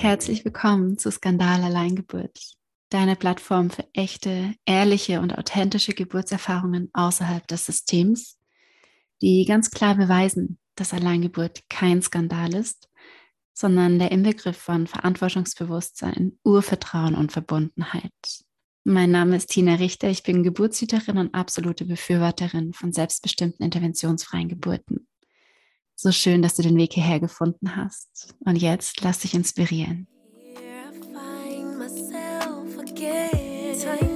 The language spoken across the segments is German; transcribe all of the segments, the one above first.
Herzlich willkommen zu Skandal Alleingeburt, deiner Plattform für echte, ehrliche und authentische Geburtserfahrungen außerhalb des Systems, die ganz klar beweisen, dass Alleingeburt kein Skandal ist, sondern der Inbegriff von Verantwortungsbewusstsein, Urvertrauen und Verbundenheit. Mein Name ist Tina Richter, ich bin Geburtshüterin und absolute Befürworterin von selbstbestimmten interventionsfreien Geburten. So schön, dass du den Weg hierher gefunden hast. Und jetzt lass dich inspirieren.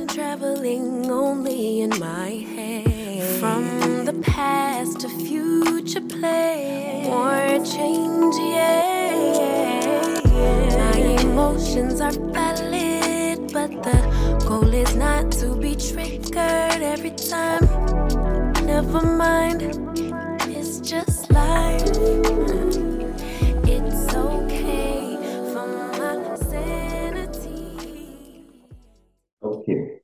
traveling only in my head. From the past to future play. More change, yeah. My emotions are valid, but the goal is not to be triggered every time. Never mind, okay for my sanity. Okay.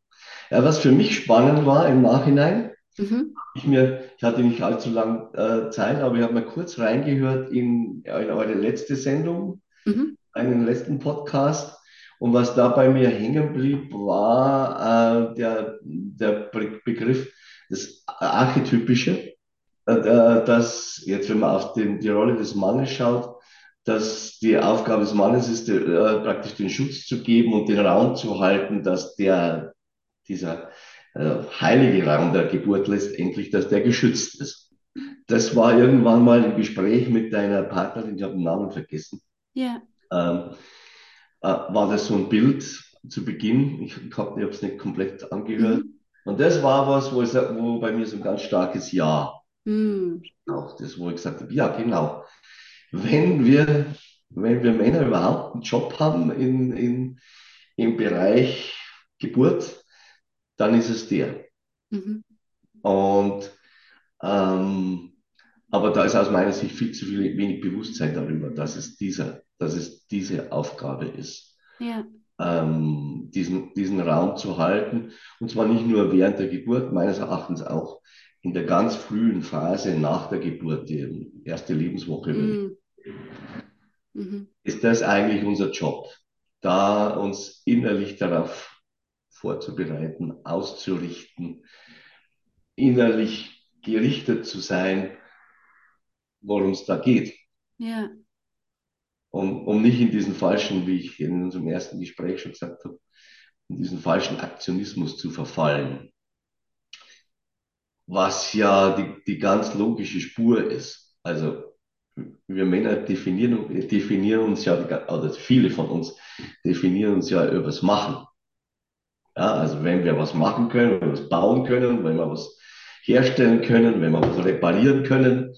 Ja, was für mich spannend war im Nachhinein, mhm. ich, mir, ich hatte nicht allzu lange äh, Zeit, aber ich habe mal kurz reingehört in, in eure letzte Sendung, mhm. einen letzten Podcast. Und was da bei mir hängen blieb, war äh, der, der Begriff das Archetypische, dass jetzt, wenn man auf den, die Rolle des Mannes schaut, dass die Aufgabe des Mannes ist, äh, praktisch den Schutz zu geben und den Raum zu halten, dass der dieser äh, heilige Raum der Geburt letztendlich, dass der geschützt ist. Das war irgendwann mal im Gespräch mit deiner Partnerin, ich habe den Namen vergessen. Ja. Ähm, äh, war das so ein Bild zu Beginn? Ich, ich habe es nicht komplett angehört. Mhm. Und das war was, wo, ich, wo bei mir so ein ganz starkes Ja. Mhm. Auch das, wo ich gesagt habe, ja, genau. Wenn wir, wenn wir Männer überhaupt einen Job haben in, in, im Bereich Geburt, dann ist es der. Mhm. Und ähm, aber da ist aus meiner Sicht viel zu viel, wenig Bewusstsein darüber, dass es dieser, dass es diese Aufgabe ist. Ja. Ähm, diesen, diesen Raum zu halten. Und zwar nicht nur während der Geburt, meines Erachtens auch in der ganz frühen Phase nach der Geburt, die erste Lebenswoche. Mhm. Mhm. Ist das eigentlich unser Job, da uns innerlich darauf vorzubereiten, auszurichten, innerlich gerichtet zu sein, worum es da geht. Ja. Um, um nicht in diesen falschen, wie ich in unserem ersten Gespräch schon gesagt habe, in diesen falschen Aktionismus zu verfallen. Was ja die, die ganz logische Spur ist. Also wir Männer definieren, definieren uns ja, oder viele von uns definieren uns ja übers Machen. Ja, also wenn wir was machen können, wenn wir was bauen können, wenn wir was herstellen können, wenn wir was reparieren können,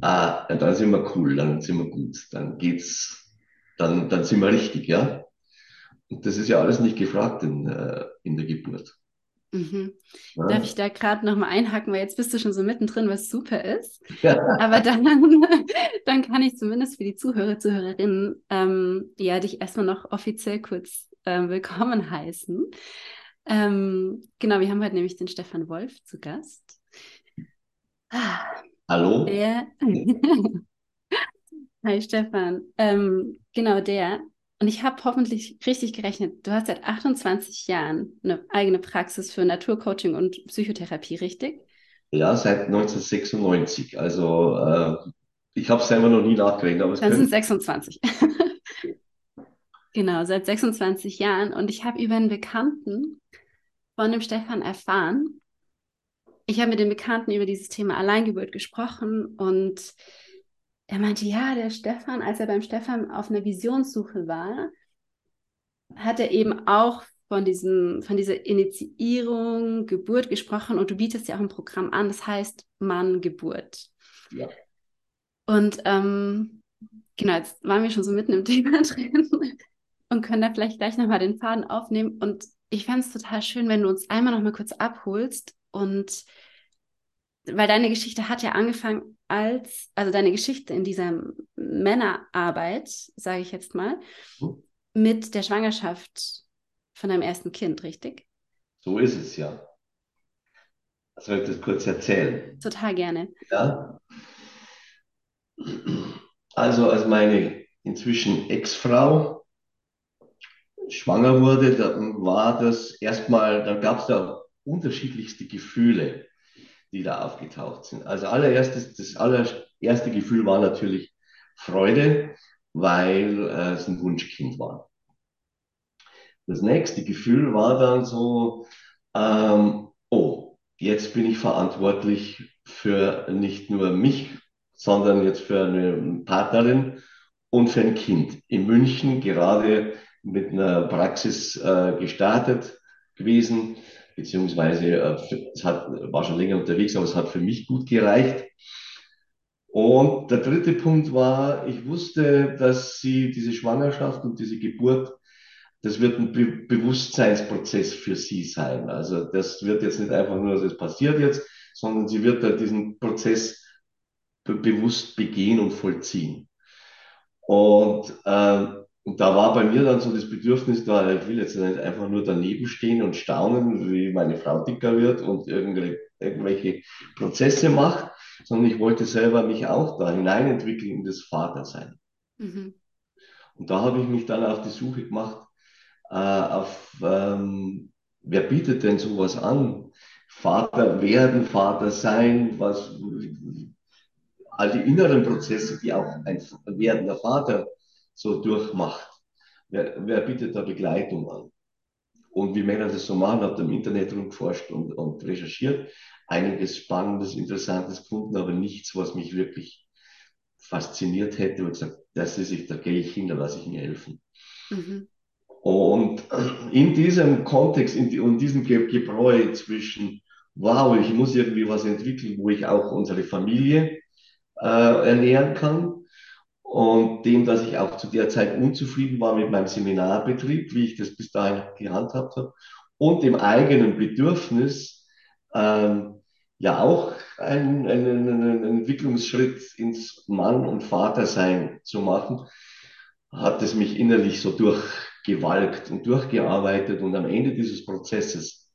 äh, dann sind wir cool, dann sind wir gut, dann geht's, dann, dann sind wir richtig, ja. Und das ist ja alles nicht gefragt in, äh, in der Geburt. Mhm. Ja. Darf ich da gerade nochmal einhaken, weil jetzt bist du schon so mittendrin, was super ist. Ja. Aber dann, dann kann ich zumindest für die Zuhörer, Zuhörerinnen, ähm, ja, dich erstmal noch offiziell kurz äh, willkommen heißen. Ähm, genau, wir haben heute nämlich den Stefan Wolf zu Gast. Hallo. Der Hi Stefan. Ähm, genau, der. Und ich habe hoffentlich richtig gerechnet. Du hast seit 28 Jahren eine eigene Praxis für Naturcoaching und Psychotherapie, richtig? Ja, seit 1996. Also äh, ich habe es selber noch nie nachgerechnet. Aber es Dann sind es 26. Genau, seit 26 Jahren. Und ich habe über einen Bekannten von dem Stefan erfahren. Ich habe mit dem Bekannten über dieses Thema Alleingeburt gesprochen und er meinte, ja, der Stefan, als er beim Stefan auf einer Visionssuche war, hat er eben auch von, diesem, von dieser Initiierung, Geburt gesprochen und du bietest ja auch ein Programm an, das heißt Mann, Geburt. Ja. Und ähm, genau, jetzt waren wir schon so mitten im Thema drin und können da vielleicht gleich nochmal den Faden aufnehmen. Und ich fände es total schön, wenn du uns einmal nochmal kurz abholst und weil deine Geschichte hat ja angefangen als, also deine Geschichte in dieser Männerarbeit, sage ich jetzt mal, hm. mit der Schwangerschaft von deinem ersten Kind, richtig? So ist es ja. Soll ich das kurz erzählen? Total gerne. Ja. Also als meine inzwischen Ex-Frau schwanger wurde, dann war das erstmal, dann gab es da unterschiedlichste Gefühle, die da aufgetaucht sind. Also allererstes, das allererste Gefühl war natürlich Freude, weil äh, es ein Wunschkind war. Das nächste Gefühl war dann so, ähm, oh, jetzt bin ich verantwortlich für nicht nur mich, sondern jetzt für eine Partnerin und für ein Kind. In München gerade mit einer Praxis äh, gestartet gewesen, beziehungsweise äh, es hat, war schon länger unterwegs, aber es hat für mich gut gereicht. Und der dritte Punkt war, ich wusste, dass sie diese Schwangerschaft und diese Geburt, das wird ein Be Bewusstseinsprozess für sie sein. Also das wird jetzt nicht einfach nur, das passiert jetzt, sondern sie wird da diesen Prozess be bewusst begehen und vollziehen. Und, äh, und da war bei mir dann so das Bedürfnis da, ich will jetzt nicht einfach nur daneben stehen und staunen, wie meine Frau dicker wird und irgendwelche, Prozesse macht, sondern ich wollte selber mich auch da hineinentwickeln in das Vatersein. Mhm. Und da habe ich mich dann auf die Suche gemacht, äh, auf ähm, wer bietet denn sowas an? Vater werden, Vater sein, was, all die inneren Prozesse, die auch ein werdender Vater so durchmacht. Wer, wer bietet da Begleitung an? Und wie Männer das so machen, hat im Internet rumgeforscht und, und recherchiert. Einiges Spannendes, Interessantes gefunden, aber nichts, was mich wirklich fasziniert hätte und gesagt, das ist ich, da gehe ich hin, da lasse ich mir helfen. Mhm. Und in diesem Kontext, in, in diesem Gebräu zwischen, wow, ich muss irgendwie was entwickeln, wo ich auch unsere Familie äh, ernähren kann, und dem, dass ich auch zu der Zeit unzufrieden war mit meinem Seminarbetrieb, wie ich das bis dahin gehandhabt habe, und dem eigenen Bedürfnis, ähm, ja auch einen, einen, einen Entwicklungsschritt ins Mann- und Vatersein zu machen, hat es mich innerlich so durchgewalkt und durchgearbeitet. Und am Ende dieses Prozesses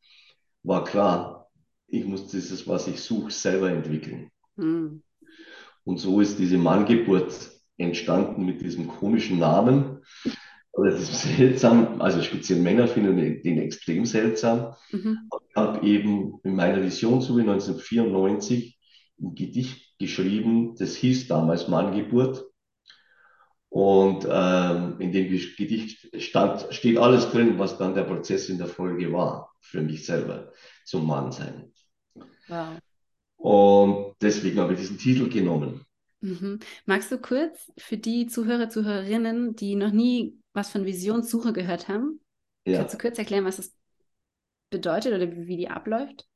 war klar, ich muss dieses, was ich suche, selber entwickeln. Mhm. Und so ist diese Manngeburt entstanden mit diesem komischen Namen. Aber das ist seltsam, also speziell Männer finden den extrem seltsam. Mhm. Ich habe eben in meiner Visionssuche 1994 ein Gedicht geschrieben, das hieß damals Manngeburt. Und ähm, in dem Gedicht stand, steht alles drin, was dann der Prozess in der Folge war, für mich selber, zum Mannsein. Wow. Und deswegen habe ich diesen Titel genommen. Mhm. Magst du kurz für die Zuhörer, Zuhörerinnen, die noch nie was von Visionssuche gehört haben, ja. kannst du kurz erklären, was das bedeutet oder wie die abläuft?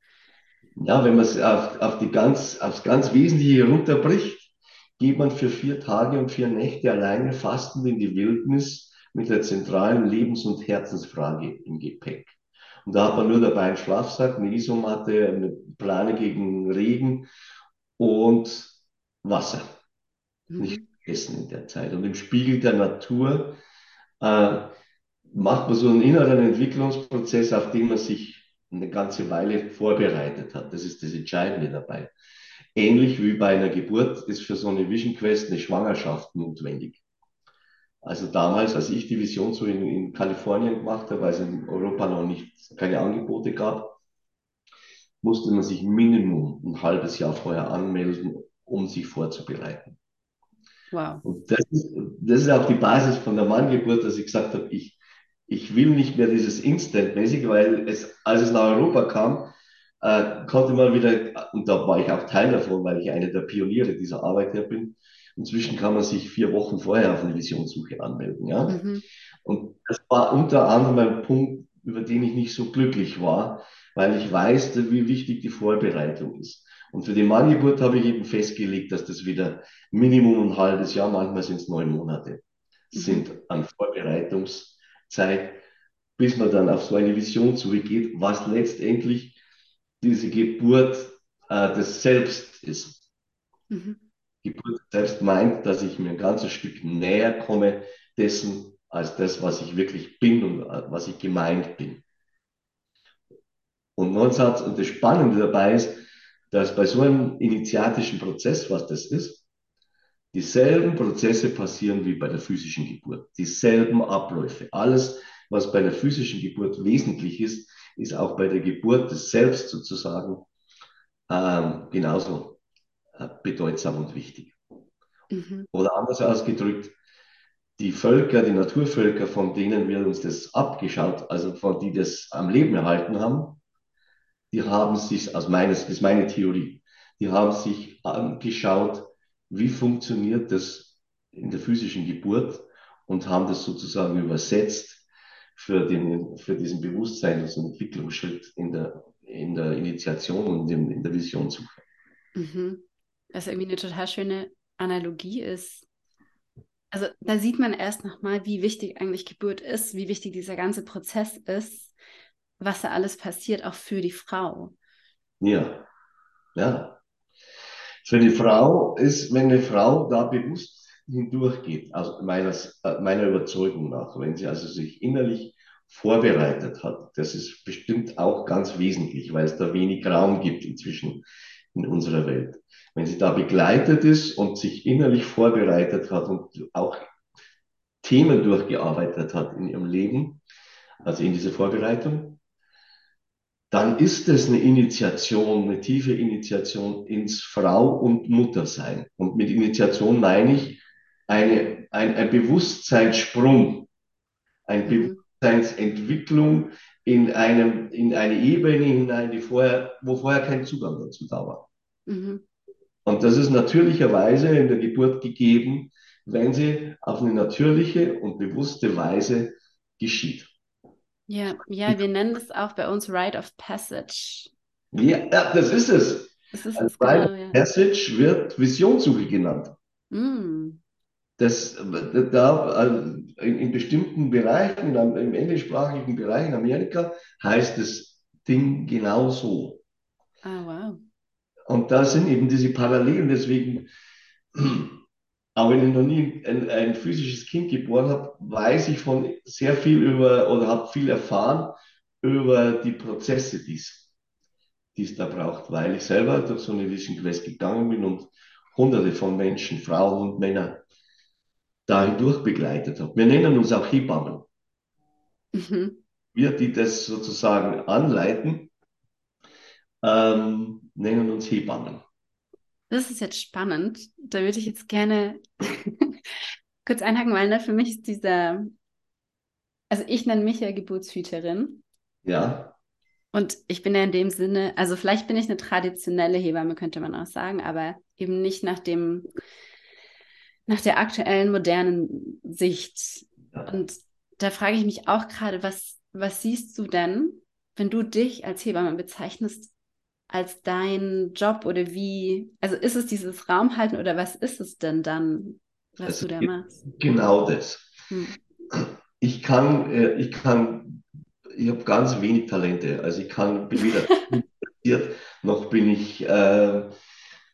Ja, wenn man es auf, auf die ganz, aufs ganz Wesentliche runterbricht, geht man für vier Tage und vier Nächte alleine fastend in die Wildnis mit der zentralen Lebens- und Herzensfrage im Gepäck. Und da hat man nur dabei einen Schlafsack, eine Isomatte, eine Plane gegen Regen und Wasser nicht vergessen in der Zeit. Und im Spiegel der Natur äh, macht man so einen inneren Entwicklungsprozess, auf den man sich eine ganze Weile vorbereitet hat. Das ist das Entscheidende dabei. Ähnlich wie bei einer Geburt ist für so eine Vision Quest eine Schwangerschaft notwendig. Also damals, als ich die Vision so in, in Kalifornien gemacht habe, weil es in Europa noch nicht keine Angebote gab, musste man sich Minimum ein halbes Jahr vorher anmelden, um sich vorzubereiten. Wow. Und das ist, das ist auch die Basis von der Manngeburt, dass ich gesagt habe, ich, ich will nicht mehr dieses Instant-mäßig, weil es, als es nach Europa kam, äh, konnte man wieder, und da war ich auch Teil davon, weil ich einer der Pioniere dieser Arbeit hier bin, inzwischen kann man sich vier Wochen vorher auf eine Visionssuche anmelden. Ja? Mhm. Und das war unter anderem ein Punkt, über den ich nicht so glücklich war, weil ich weiß, wie wichtig die Vorbereitung ist. Und für die Manngeburt habe ich eben festgelegt, dass das wieder Minimum ein halbes Jahr, manchmal sind es neun Monate, mhm. sind an Vorbereitungszeit, bis man dann auf so eine Vision zurückgeht, was letztendlich diese Geburt äh, des Selbst ist. Mhm. Geburt selbst meint, dass ich mir ein ganzes Stück näher komme dessen, als das, was ich wirklich bin und äh, was ich gemeint bin. Und, und das Spannende dabei ist, dass bei so einem initiatischen Prozess, was das ist, Dieselben Prozesse passieren wie bei der physischen Geburt, dieselben Abläufe. Alles, was bei der physischen Geburt wesentlich ist, ist auch bei der Geburt des Selbst sozusagen ähm, genauso äh, bedeutsam und wichtig. Mhm. Oder anders ausgedrückt, die Völker, die Naturvölker, von denen wir uns das abgeschaut, also von die das am Leben erhalten haben, die haben sich, aus meines, das ist meine Theorie, die haben sich angeschaut, wie funktioniert das in der physischen Geburt und haben das sozusagen übersetzt für, den, für diesen Bewusstseins- und Entwicklungsschritt in der, in der Initiation und in, in der Visionssuche. Mhm. Was irgendwie eine total schöne Analogie ist. Also da sieht man erst nochmal, wie wichtig eigentlich Geburt ist, wie wichtig dieser ganze Prozess ist, was da alles passiert, auch für die Frau. Ja, ja. Für die Frau ist, wenn eine Frau da bewusst hindurchgeht, aus meiner, äh, meiner Überzeugung nach, wenn sie also sich innerlich vorbereitet hat, das ist bestimmt auch ganz wesentlich, weil es da wenig Raum gibt inzwischen in unserer Welt. Wenn sie da begleitet ist und sich innerlich vorbereitet hat und auch Themen durchgearbeitet hat in ihrem Leben, also in dieser Vorbereitung, dann ist es eine Initiation, eine tiefe Initiation ins Frau- und Muttersein. Und mit Initiation meine ich eine, ein, ein Bewusstseinssprung, eine mhm. Bewusstseinsentwicklung in, einem, in eine Ebene hinein, die vorher, wo vorher kein Zugang dazu da war. Mhm. Und das ist natürlicherweise in der Geburt gegeben, wenn sie auf eine natürliche und bewusste Weise geschieht. Ja, ja, wir nennen das auch bei uns Rite of Passage. Ja, das ist es. Das ist es, genau, Rite of Passage wird Visionssuche genannt. Mm. Das, da, also in, in, bestimmten Bereichen, im englischsprachigen Bereich in Amerika, heißt das Ding genau so. Ah, wow. Und da sind eben diese Parallelen, deswegen auch wenn ich noch nie ein, ein physisches Kind geboren habe, weiß ich von sehr viel über oder habe viel erfahren über die Prozesse, die es da braucht, weil ich selber durch so eine Vision Quest gegangen bin und hunderte von Menschen, Frauen und Männern dahin durchbegleitet habe. Wir nennen uns auch Hebammen. Mhm. Wir, die das sozusagen anleiten, ähm, nennen uns Hebammen. Das ist jetzt spannend. Da würde ich jetzt gerne kurz einhaken, weil ne, für mich ist dieser, also ich nenne mich ja Geburtshüterin. Ja. Und ich bin ja in dem Sinne, also vielleicht bin ich eine traditionelle Hebamme, könnte man auch sagen, aber eben nicht nach dem, nach der aktuellen modernen Sicht. Ja. Und da frage ich mich auch gerade, was, was siehst du denn, wenn du dich als Hebamme bezeichnest, als dein Job oder wie, also ist es dieses Raumhalten oder was ist es denn dann, was also du da machst? Genau das. Hm. Ich kann, äh, ich kann, ich habe ganz wenig Talente. Also ich kann, bin weder versiert, noch bin ich äh,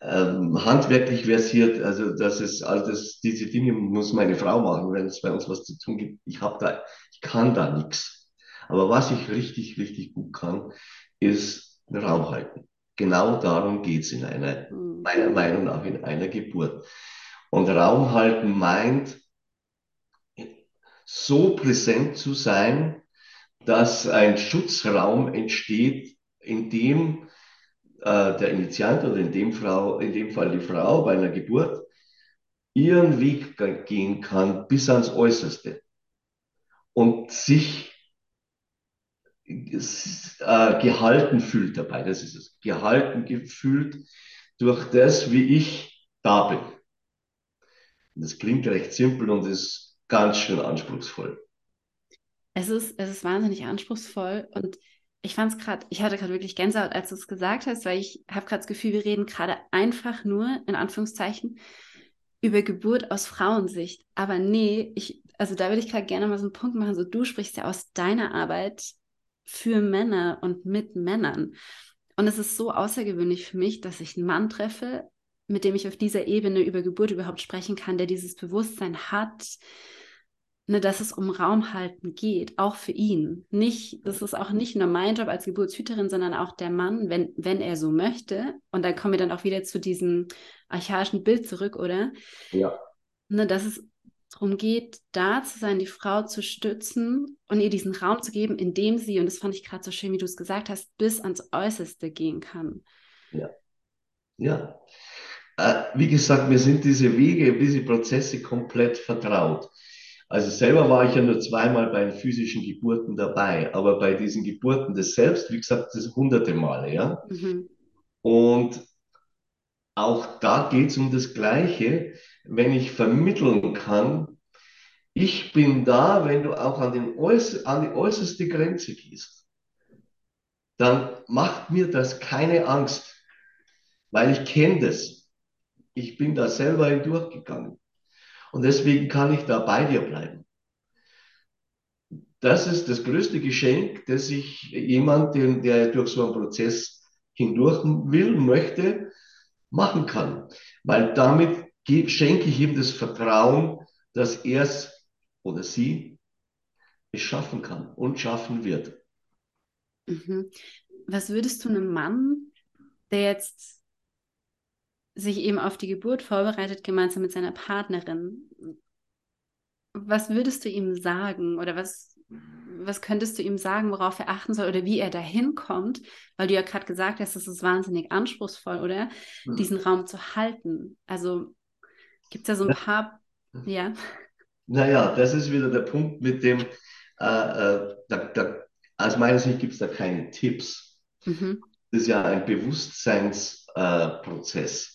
ähm, handwerklich versiert. Also das ist all das, diese Dinge muss meine Frau machen, wenn es bei uns was zu tun gibt. Ich habe da, ich kann da nichts. Aber was ich richtig, richtig gut kann, ist Raum halten. Genau darum geht es in einer, mhm. meiner Meinung nach, in einer Geburt. Und Raum halten meint, so präsent zu sein, dass ein Schutzraum entsteht, in dem äh, der Initiant oder in dem, Frau, in dem Fall die Frau bei einer Geburt ihren Weg gehen kann bis ans Äußerste und sich gehalten fühlt dabei. Das ist es. Gehalten gefühlt durch das, wie ich da bin. Und das klingt recht simpel und ist ganz schön anspruchsvoll. Es ist, es ist wahnsinnig anspruchsvoll und ich fand es gerade, ich hatte gerade wirklich Gänsehaut, als du es gesagt hast, weil ich habe gerade das Gefühl, wir reden gerade einfach nur, in Anführungszeichen, über Geburt aus Frauensicht. Aber nee, ich, also da würde ich gerade gerne mal so einen Punkt machen. So, du sprichst ja aus deiner Arbeit für Männer und mit Männern. Und es ist so außergewöhnlich für mich, dass ich einen Mann treffe, mit dem ich auf dieser Ebene über Geburt überhaupt sprechen kann, der dieses Bewusstsein hat, ne, dass es um Raumhalten geht, auch für ihn. Nicht, das ist auch nicht nur mein Job als Geburtshüterin, sondern auch der Mann, wenn, wenn er so möchte. Und dann kommen wir dann auch wieder zu diesem archaischen Bild zurück, oder? Ja. Ne, dass es darum geht, da zu sein, die Frau zu stützen und ihr diesen Raum zu geben, in dem sie, und das fand ich gerade so schön, wie du es gesagt hast, bis ans Äußerste gehen kann. Ja. Ja. Äh, wie gesagt, mir sind diese Wege, diese Prozesse komplett vertraut. Also selber war ich ja nur zweimal bei physischen Geburten dabei, aber bei diesen Geburten das selbst, wie gesagt, das hunderte Male, ja. Mhm. Und auch da geht es um das Gleiche, wenn ich vermitteln kann, ich bin da, wenn du auch an, den äußer, an die äußerste Grenze gehst, dann macht mir das keine Angst, weil ich kenne das. Ich bin da selber hindurchgegangen. Und deswegen kann ich da bei dir bleiben. Das ist das größte Geschenk, das ich jemand, der durch so einen Prozess hindurch will, möchte, machen kann. Weil damit schenke ich ihm das Vertrauen, dass er es oder sie es schaffen kann und schaffen wird. Mhm. Was würdest du einem Mann, der jetzt sich eben auf die Geburt vorbereitet, gemeinsam mit seiner Partnerin, was würdest du ihm sagen oder was, was könntest du ihm sagen, worauf er achten soll oder wie er dahin kommt? Weil du ja gerade gesagt hast, das ist wahnsinnig anspruchsvoll, oder? Mhm. Diesen Raum zu halten. Also Gibt es da so ein paar, ja? Naja, das ist wieder der Punkt mit dem, äh, äh, da, da, aus meiner Sicht gibt es da keine Tipps. Mhm. Das ist ja ein Bewusstseinsprozess. Äh,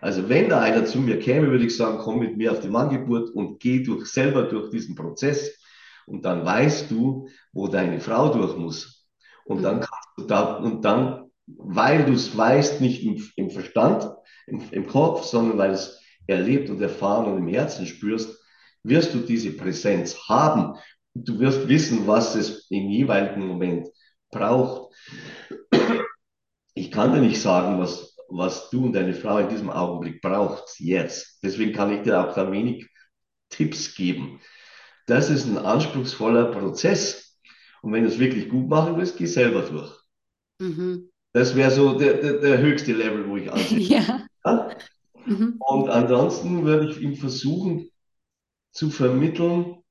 also wenn da einer zu mir käme, würde ich sagen, komm mit mir auf die Manngeburt und geh durch, selber durch diesen Prozess und dann weißt du, wo deine Frau durch muss. Und mhm. dann kannst du da, und dann, weil du es weißt, nicht im, im Verstand, im, im Kopf, sondern weil es erlebt und erfahren und im Herzen spürst, wirst du diese Präsenz haben. Du wirst wissen, was es im jeweiligen Moment braucht. Ich kann dir nicht sagen, was, was du und deine Frau in diesem Augenblick braucht, jetzt. Deswegen kann ich dir auch da wenig Tipps geben. Das ist ein anspruchsvoller Prozess. Und wenn du es wirklich gut machen willst, geh selber durch. Mhm. Das wäre so der, der, der, höchste Level, wo ich ansehe. Ja. ja? Mhm. Und ansonsten würde ich ihm versuchen zu vermitteln,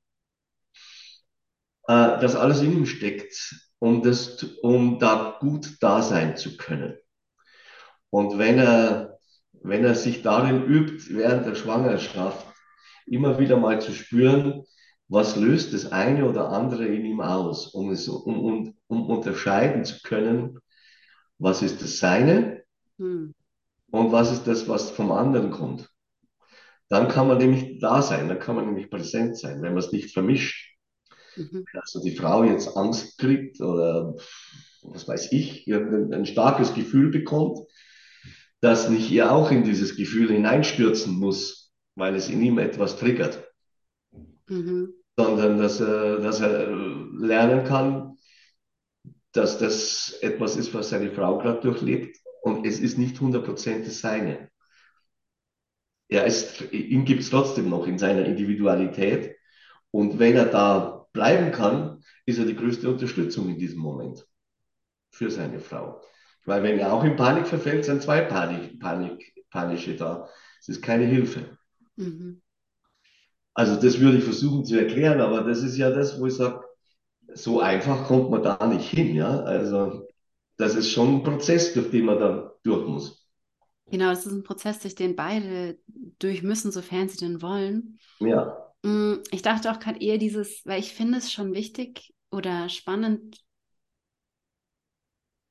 äh, dass alles in ihm steckt, um, das, um da gut da sein zu können. Und wenn er, wenn er sich darin übt, während der Schwangerschaft, immer wieder mal zu spüren, was löst das eine oder andere in ihm aus, um, es, um, um, um unterscheiden zu können, was ist das Seine hm und was ist das, was vom anderen kommt. Dann kann man nämlich da sein, dann kann man nämlich präsent sein, wenn man es nicht vermischt. Mhm. Also die Frau jetzt Angst kriegt oder was weiß ich, ein starkes Gefühl bekommt, dass nicht ihr auch in dieses Gefühl hineinstürzen muss, weil es in ihm etwas triggert. Mhm. Sondern dass er, dass er lernen kann, dass das etwas ist, was seine Frau gerade durchlebt und es ist nicht 100% das Seine. Er ist, ihn gibt es trotzdem noch in seiner Individualität. Und wenn er da bleiben kann, ist er die größte Unterstützung in diesem Moment für seine Frau. Weil wenn er auch in Panik verfällt, sind zwei Panik, Panik, Panische da. Es ist keine Hilfe. Mhm. Also das würde ich versuchen zu erklären, aber das ist ja das, wo ich sage, so einfach kommt man da nicht hin. Ja? Also das ist schon ein Prozess, durch den man dann durch muss. Genau, das ist ein Prozess, durch den beide durch müssen, sofern sie denn wollen. Ja. Mm, ich dachte auch gerade eher dieses, weil ich finde es schon wichtig oder spannend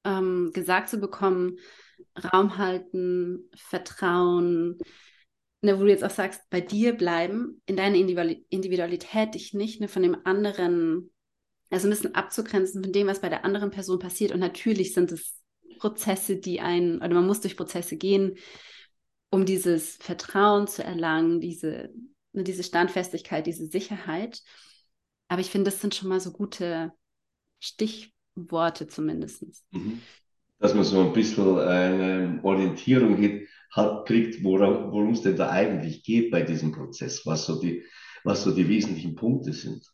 ähm, gesagt zu bekommen, Raum halten, Vertrauen, ne, wo du jetzt auch sagst, bei dir bleiben, in deiner Individualität dich nicht nur von dem anderen also ein bisschen abzugrenzen von dem, was bei der anderen Person passiert. Und natürlich sind es Prozesse, die einen, oder man muss durch Prozesse gehen, um dieses Vertrauen zu erlangen, diese, ne, diese Standfestigkeit, diese Sicherheit. Aber ich finde, das sind schon mal so gute Stichworte zumindest. Mhm. Dass man so ein bisschen eine Orientierung hat, kriegt, worum es denn da eigentlich geht bei diesem Prozess, was so die, was so die wesentlichen Punkte sind.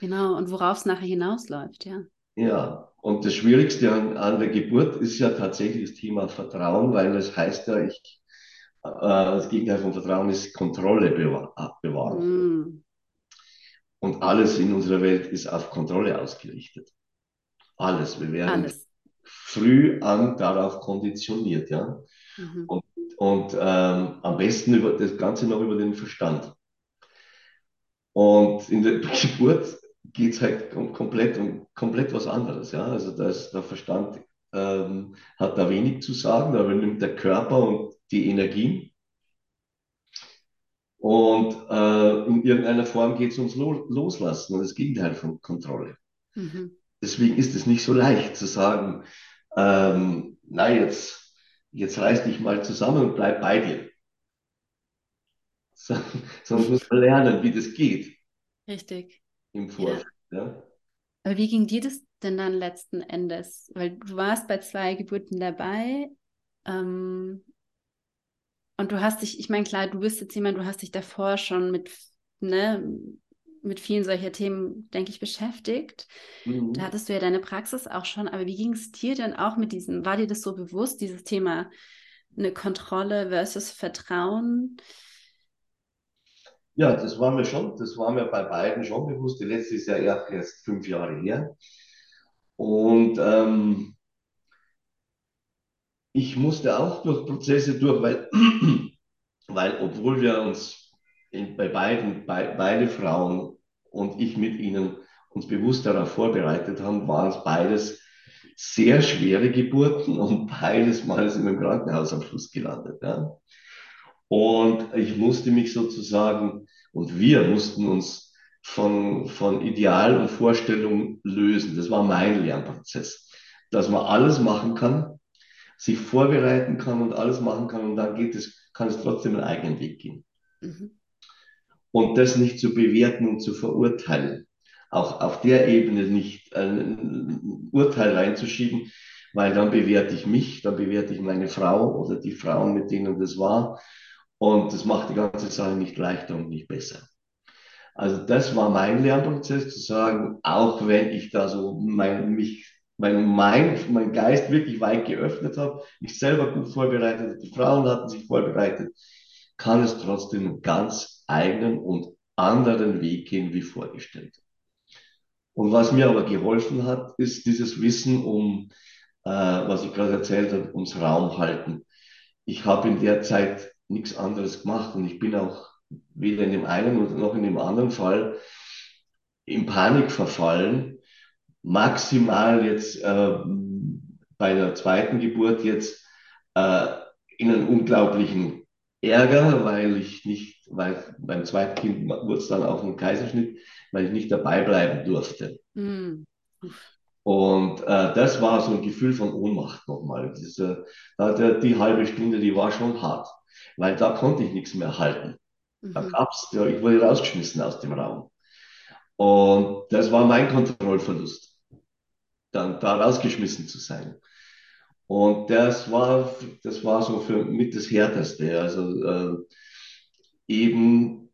Genau, und worauf es nachher hinausläuft, ja. Ja, und das Schwierigste an, an der Geburt ist ja tatsächlich das Thema Vertrauen, weil das heißt ja, ich, äh, das Gegenteil von Vertrauen ist Kontrolle bewahren. Mm. Und alles in unserer Welt ist auf Kontrolle ausgerichtet. Alles. Wir werden alles. früh an darauf konditioniert, ja. Mhm. Und, und ähm, am besten über das Ganze noch über den Verstand. Und in der Geburt geht es halt um komplett um komplett was anderes. Ja? Also da ist der Verstand ähm, hat da wenig zu sagen, da übernimmt der Körper und die Energien. Und äh, in irgendeiner Form geht es ums Lo Loslassen und das Gegenteil von Kontrolle. Mhm. Deswegen ist es nicht so leicht zu sagen, ähm, na jetzt, jetzt reiß dich mal zusammen und bleib bei dir. Sondern muss man lernen, wie das geht. Richtig im Vorfeld. Ja. ja. Aber wie ging dir das denn dann letzten Endes? Weil du warst bei zwei Geburten dabei ähm, und du hast dich, ich meine, klar, du bist jetzt jemand, du hast dich davor schon mit, ne, mit vielen solcher Themen, denke ich, beschäftigt. Mhm. Da hattest du ja deine Praxis auch schon, aber wie ging es dir denn auch mit diesem, war dir das so bewusst, dieses Thema eine Kontrolle versus Vertrauen? Ja, das war mir schon, das war mir bei beiden schon bewusst. Die letzte ist ja erst fünf Jahre her. Und ähm, ich musste auch durch Prozesse durch, weil, weil obwohl wir uns in, bei beiden, bei, beide Frauen und ich mit ihnen uns bewusst darauf vorbereitet haben, waren es beides sehr schwere Geburten und beides Mal sind wir im Krankenhaus am Schluss gelandet. Ja. Und ich musste mich sozusagen, und wir mussten uns von, von Ideal und Vorstellungen lösen. Das war mein Lernprozess. Dass man alles machen kann, sich vorbereiten kann und alles machen kann und dann geht es, kann es trotzdem einen eigenen Weg gehen. Mhm. Und das nicht zu bewerten und zu verurteilen. Auch auf der Ebene nicht ein Urteil reinzuschieben, weil dann bewerte ich mich, dann bewerte ich meine Frau oder die Frauen, mit denen das war und das macht die ganze Sache nicht leichter und nicht besser. Also das war mein Lernprozess, zu sagen, auch wenn ich da so mein, mich, mein Mind, mein Geist wirklich weit geöffnet habe, mich selber gut vorbereitet, die Frauen hatten sich vorbereitet, kann es trotzdem ganz eigenen und anderen Weg gehen wie vorgestellt. Und was mir aber geholfen hat, ist dieses Wissen um, äh, was ich gerade erzählt habe, ums Raum halten. Ich habe in der Zeit nichts anderes gemacht. Und ich bin auch weder in dem einen noch in dem anderen Fall in Panik verfallen. Maximal jetzt äh, bei der zweiten Geburt jetzt äh, in einen unglaublichen Ärger, weil ich nicht, weil beim zweiten Kind wurde es dann auch ein Kaiserschnitt, weil ich nicht dabei bleiben durfte. Mm. Und äh, das war so ein Gefühl von Ohnmacht nochmal. Diese, äh, die halbe Stunde, die war schon hart weil da konnte ich nichts mehr halten. Mhm. Da gab's, ja, ich wurde rausgeschmissen aus dem Raum. Und das war mein Kontrollverlust, dann da rausgeschmissen zu sein. Und das war, das war so für mit das Härteste. Also äh, eben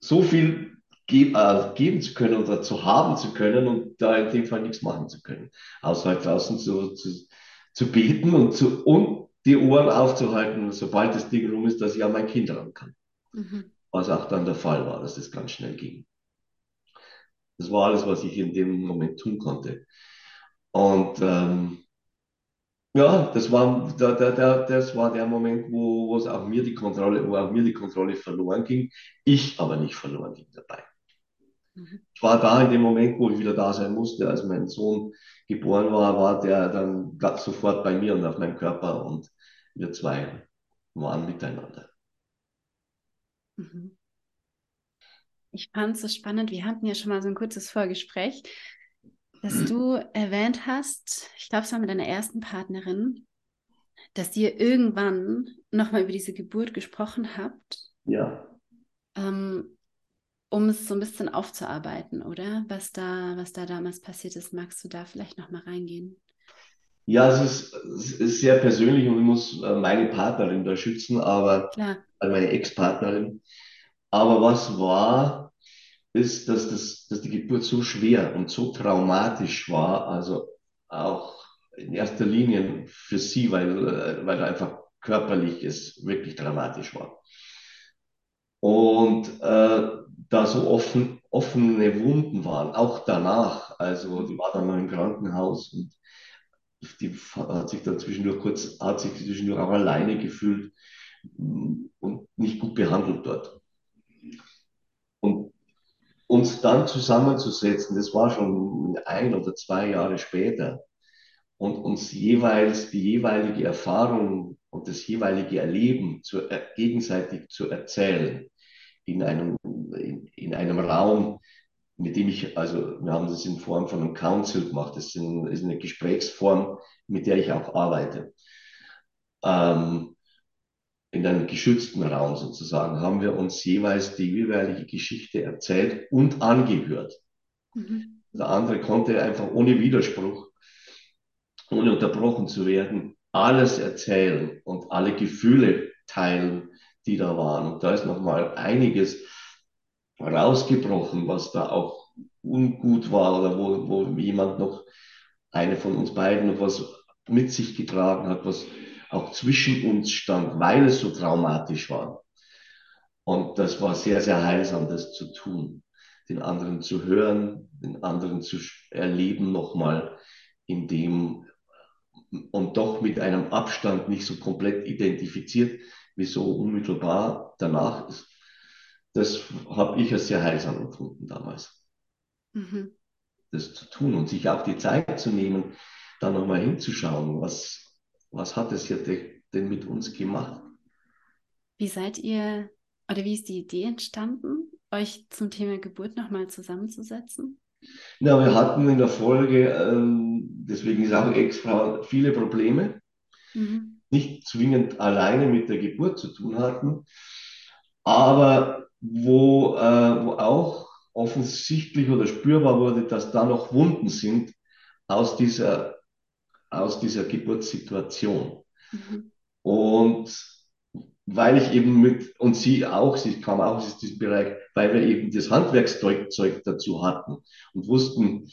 so viel ge äh, geben zu können oder zu haben zu können und da in dem Fall nichts machen zu können. Außer halt draußen zu, zu, zu beten und, zu, und die Ohren aufzuhalten, sobald das Ding rum ist, dass ich an mein Kind ran kann. Mhm. Was auch dann der Fall war, dass das ganz schnell ging. Das war alles, was ich in dem Moment tun konnte. Und ähm, ja, das war, der, der, der, das war der Moment, wo, wo es auch mir die Kontrolle, wo auch mir die Kontrolle verloren ging, ich aber nicht verloren ging dabei. Mhm. Ich war da in dem Moment, wo ich wieder da sein musste, als mein Sohn geboren war, war der dann sofort bei mir und auf meinem Körper und wir zwei waren miteinander. Mhm. Ich fand es so spannend. Wir hatten ja schon mal so ein kurzes Vorgespräch, dass du erwähnt hast, ich glaube, es war mit deiner ersten Partnerin, dass ihr irgendwann nochmal über diese Geburt gesprochen habt. Ja. Ähm, um es so ein bisschen aufzuarbeiten, oder? Was da, was da damals passiert ist, magst du da vielleicht noch mal reingehen? Ja, es ist, es ist sehr persönlich und ich muss äh, meine Partnerin da schützen, aber Klar. also meine Ex-Partnerin. Aber was war, ist, dass, das, dass die Geburt so schwer und so traumatisch war, also auch in erster Linie für sie, weil, weil einfach körperlich es wirklich dramatisch war. Und äh, da so offen, offene Wunden waren, auch danach. Also die war dann noch im Krankenhaus und die hat sich dann zwischendurch kurz, hat sich zwischendurch auch alleine gefühlt und nicht gut behandelt dort. Uns dann zusammenzusetzen, das war schon ein oder zwei Jahre später, und uns jeweils die jeweilige Erfahrung und das jeweilige Erleben zu, äh, gegenseitig zu erzählen in einem, in, in, einem Raum, mit dem ich, also wir haben das in Form von einem Council gemacht, das ist eine Gesprächsform, mit der ich auch arbeite. Ähm, in einem geschützten Raum sozusagen, haben wir uns jeweils die jeweilige Geschichte erzählt und angehört. Mhm. Der andere konnte einfach ohne Widerspruch, ohne unterbrochen zu werden, alles erzählen und alle Gefühle teilen, die da waren. Und da ist nochmal einiges rausgebrochen, was da auch ungut war oder wo, wo jemand noch, eine von uns beiden noch was mit sich getragen hat, was auch zwischen uns stand, weil es so traumatisch war. Und das war sehr, sehr heilsam, das zu tun, den anderen zu hören, den anderen zu erleben nochmal in dem und doch mit einem Abstand nicht so komplett identifiziert, wie so unmittelbar danach ist. Das habe ich als sehr heilsam empfunden damals. Mhm. Das zu tun und sich auch die Zeit zu nehmen, da nochmal hinzuschauen, was, was hat es ja denn mit uns gemacht? Wie seid ihr oder wie ist die Idee entstanden, euch zum Thema Geburt nochmal zusammenzusetzen? Ja, wir hatten in der Folge, ähm, deswegen ist auch extra viele Probleme, mhm. nicht zwingend alleine mit der Geburt zu tun hatten, aber wo, äh, wo auch offensichtlich oder spürbar wurde, dass da noch Wunden sind aus dieser aus dieser Geburtssituation. Mhm. Und weil ich eben mit, und sie auch, sie kam auch aus diesem Bereich, weil wir eben das Handwerkszeug dazu hatten und wussten,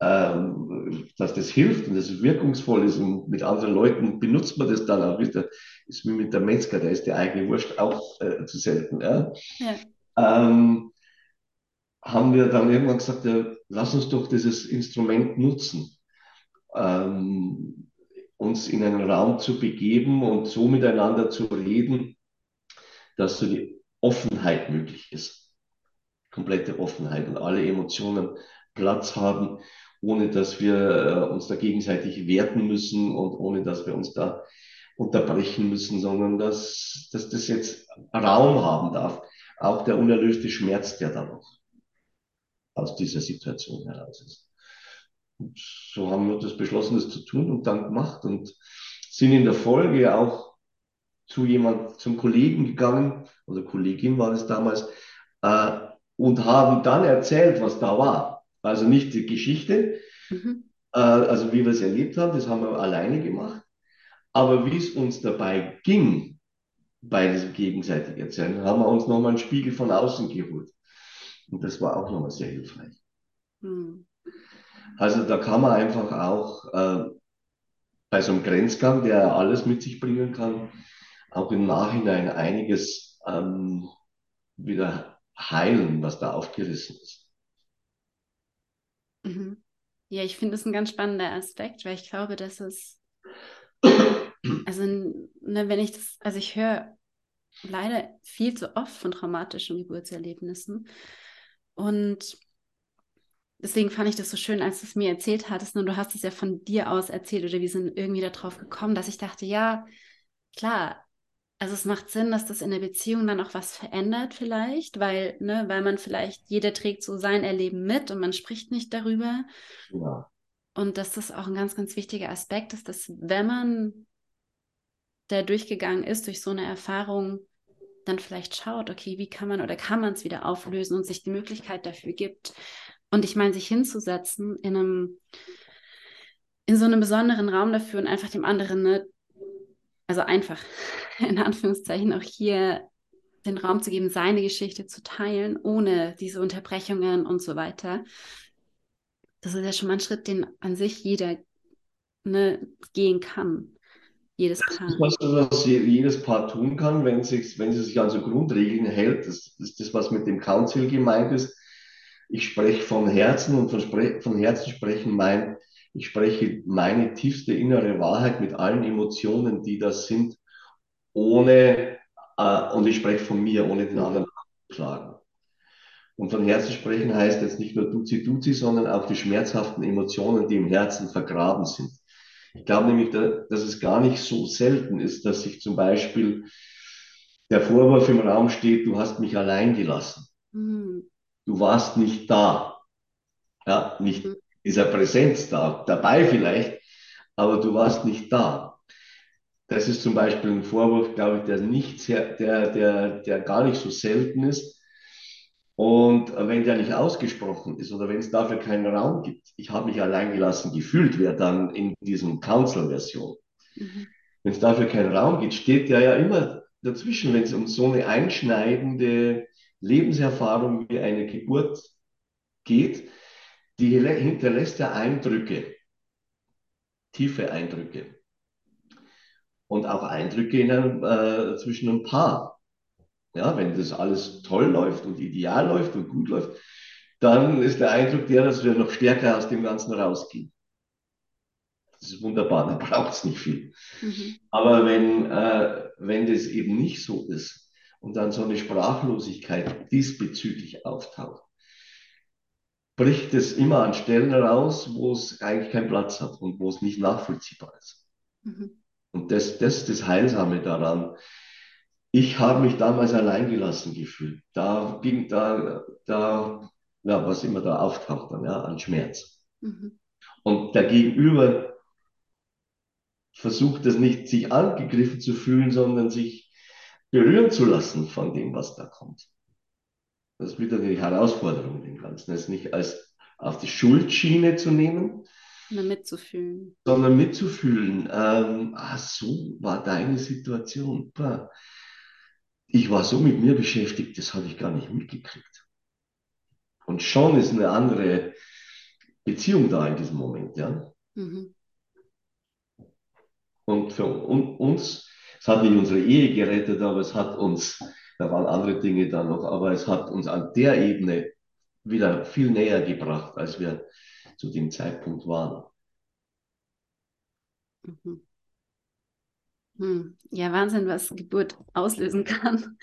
ähm, dass das hilft und dass es wirkungsvoll ist und mit anderen Leuten benutzt man das dann auch wieder. Ist wie mit der Metzger, da ist die eigene Wurst auch äh, zu selten. Ja? ja. Ähm, haben wir dann irgendwann gesagt, ja, lass uns doch dieses Instrument nutzen ähm, uns in einen Raum zu begeben und so miteinander zu reden, dass so die Offenheit möglich ist. Komplette Offenheit und alle Emotionen Platz haben, ohne dass wir äh, uns da gegenseitig werten müssen und ohne dass wir uns da unterbrechen müssen, sondern dass, dass das jetzt Raum haben darf. Auch der unerlöste Schmerz, der da noch aus dieser Situation heraus ist. Und so haben wir das beschlossen, das zu tun und dann gemacht und sind in der Folge auch zu jemand, zum Kollegen gegangen, oder Kollegin war es damals, äh, und haben dann erzählt, was da war. Also nicht die Geschichte, mhm. äh, also wie wir es erlebt haben, das haben wir alleine gemacht, aber wie es uns dabei ging, bei diesem gegenseitigen Erzählen, haben wir uns nochmal einen Spiegel von außen geholt. Und das war auch nochmal sehr hilfreich. Mhm. Also da kann man einfach auch äh, bei so einem Grenzgang, der alles mit sich bringen kann, auch im Nachhinein einiges ähm, wieder heilen, was da aufgerissen ist. Mhm. Ja, ich finde es ein ganz spannender Aspekt, weil ich glaube, dass es, also ne, wenn ich das, also ich höre leider viel zu oft von traumatischen Geburtserlebnissen und deswegen fand ich das so schön, als du es mir erzählt hattest. Und du hast es ja von dir aus erzählt oder wir sind irgendwie darauf gekommen, dass ich dachte, ja, klar, also es macht Sinn, dass das in der Beziehung dann auch was verändert vielleicht, weil, ne, weil man vielleicht, jeder trägt so sein Erleben mit und man spricht nicht darüber. Ja. Und dass das auch ein ganz, ganz wichtiger Aspekt ist, dass wenn man da durchgegangen ist durch so eine Erfahrung, dann vielleicht schaut, okay, wie kann man oder kann man es wieder auflösen und sich die Möglichkeit dafür gibt, und ich meine, sich hinzusetzen in einem, in so einem besonderen Raum dafür und einfach dem anderen, ne, also einfach, in Anführungszeichen, auch hier den Raum zu geben, seine Geschichte zu teilen, ohne diese Unterbrechungen und so weiter. Das ist ja schon mal ein Schritt, den an sich jeder ne, gehen kann. Jedes Paar. Das was, was jedes Paar tun kann, wenn, sich, wenn sie sich an so Grundregeln hält. Das ist das, was mit dem Council gemeint ist. Ich spreche von Herzen und von, von Herzen sprechen mein, ich spreche meine tiefste innere Wahrheit mit allen Emotionen, die das sind, ohne, äh, und ich spreche von mir, ohne den anderen zu schlagen. Und von Herzen sprechen heißt jetzt nicht nur Duzi Duzi, sondern auch die schmerzhaften Emotionen, die im Herzen vergraben sind. Ich glaube nämlich, dass es gar nicht so selten ist, dass sich zum Beispiel der Vorwurf im Raum steht, du hast mich allein gelassen. Mhm. Du warst nicht da. Ja, nicht mhm. dieser Präsenz da, dabei vielleicht, aber du warst nicht da. Das ist zum Beispiel ein Vorwurf, glaube ich, der nicht sehr, der, der, der gar nicht so selten ist. Und wenn der nicht ausgesprochen ist oder wenn es dafür keinen Raum gibt, ich habe mich allein gelassen gefühlt, wäre dann in diesem Council-Version. Mhm. Wenn es dafür keinen Raum gibt, steht der ja immer dazwischen, wenn es um so eine einschneidende Lebenserfahrung wie eine Geburt geht, die hinterlässt ja Eindrücke, tiefe Eindrücke. Und auch Eindrücke in einem, äh, zwischen einem Paar. Ja, wenn das alles toll läuft und ideal läuft und gut läuft, dann ist der Eindruck der, dass wir noch stärker aus dem Ganzen rausgehen. Das ist wunderbar, da braucht es nicht viel. Mhm. Aber wenn, äh, wenn das eben nicht so ist und dann so eine Sprachlosigkeit diesbezüglich auftaucht, bricht es immer an Stellen raus, wo es eigentlich keinen Platz hat und wo es nicht nachvollziehbar ist. Mhm. Und das, das ist das Heilsame daran, ich habe mich damals alleingelassen gefühlt. Da ging da, da, ja, was immer da auftaucht dann, ja, an Schmerz. Mhm. Und der Gegenüber versucht es nicht, sich angegriffen zu fühlen, sondern sich berühren zu lassen von dem, was da kommt. Das ist wieder die Herausforderung dem Ganzen. Es nicht als auf die Schuldschiene zu nehmen, sondern mitzufühlen. Sondern mitzufühlen. Ähm, ach so war deine Situation. Bah ich war so mit mir beschäftigt, das habe ich gar nicht mitgekriegt. Und schon ist eine andere Beziehung da in diesem Moment, ja. Mhm. Und für uns, es hat nicht unsere Ehe gerettet, aber es hat uns, da waren andere Dinge da noch, aber es hat uns an der Ebene wieder viel näher gebracht, als wir zu dem Zeitpunkt waren. Mhm. Hm. Ja, Wahnsinn, was Geburt auslösen kann.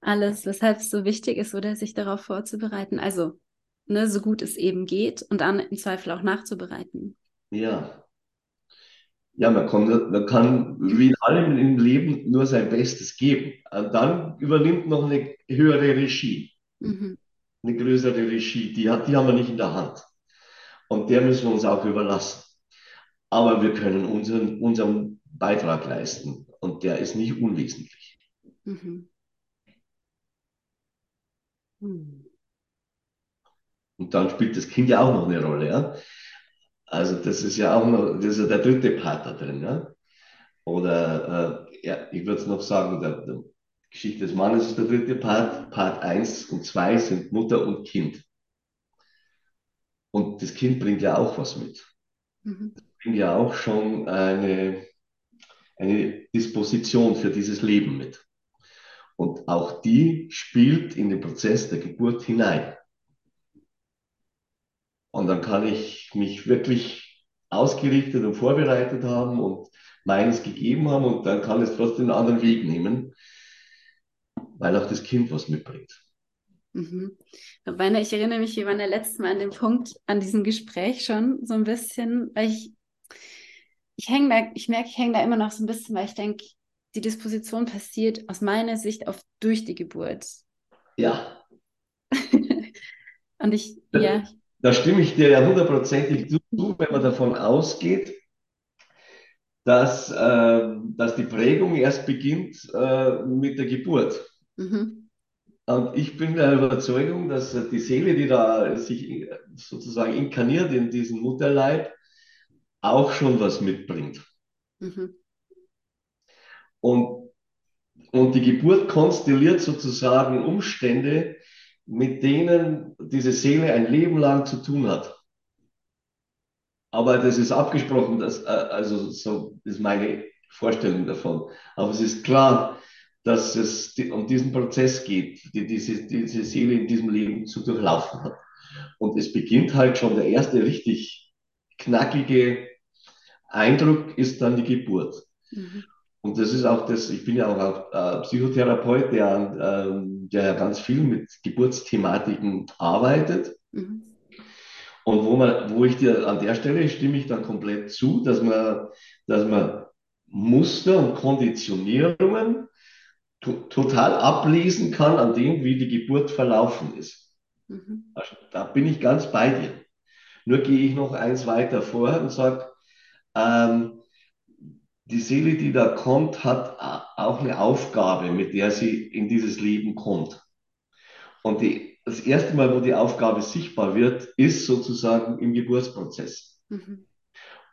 Alles, weshalb es so wichtig ist, oder sich darauf vorzubereiten. Also, ne, so gut es eben geht und dann im Zweifel auch nachzubereiten. Ja. Ja, man kann, man kann wie in allem im Leben nur sein Bestes geben. Und dann übernimmt noch eine höhere Regie, mhm. eine größere Regie. Die, hat, die haben wir nicht in der Hand. Und der müssen wir uns auch überlassen. Aber wir können unseren, unseren Beitrag leisten und der ist nicht unwesentlich. Mhm. Mhm. Und dann spielt das Kind ja auch noch eine Rolle. Ja? Also das ist ja auch noch, das ist ja der dritte Part da drin. Ja? Oder äh, ja, ich würde es noch sagen, der, der Geschichte des Mannes ist der dritte Part. Part 1 und 2 sind Mutter und Kind. Und das Kind bringt ja auch was mit. Mhm. Das bringt ja auch schon eine, eine Disposition für dieses Leben mit. Und auch die spielt in den Prozess der Geburt hinein. Und dann kann ich mich wirklich ausgerichtet und vorbereitet haben und meines gegeben haben und dann kann es trotzdem einen anderen Weg nehmen, weil auch das Kind was mitbringt. Mhm. Rainer, ich erinnere mich, wir waren ja letztes Mal an dem Punkt, an diesem Gespräch schon so ein bisschen, weil ich ich hänge da, ich merke, ich hänge da immer noch so ein bisschen, weil ich denke, die Disposition passiert aus meiner Sicht auf durch die Geburt. Ja. Und ich, ja. Da stimme ich dir ja hundertprozentig zu, wenn man davon ausgeht, dass, äh, dass die Prägung erst beginnt äh, mit der Geburt. Mhm. Und ich bin der Überzeugung, dass die Seele, die da sich sozusagen inkarniert in diesen Mutterleib, auch schon was mitbringt. Mhm. Und Und die Geburt konstelliert sozusagen Umstände, mit denen diese Seele ein Leben lang zu tun hat. Aber das ist abgesprochen, dass, äh, also so ist meine Vorstellung davon. Aber es ist klar, dass es um diesen Prozess geht, die diese, diese Seele in diesem Leben zu durchlaufen hat. Und es beginnt halt schon, der erste richtig knackige Eindruck ist dann die Geburt. Mhm. Und das ist auch das, ich bin ja auch äh, Psychotherapeut, der, äh, der ja ganz viel mit Geburtsthematiken arbeitet. Mhm. Und wo, man, wo ich dir an der Stelle stimme ich dann komplett zu, dass man, dass man Muster und Konditionierungen to total ablesen kann an dem, wie die Geburt verlaufen ist. Mhm. Also, da bin ich ganz bei dir. Nur gehe ich noch eins weiter vor und sage, ähm, die Seele, die da kommt, hat auch eine Aufgabe, mit der sie in dieses Leben kommt. Und die, das erste Mal, wo die Aufgabe sichtbar wird, ist sozusagen im Geburtsprozess. Mhm.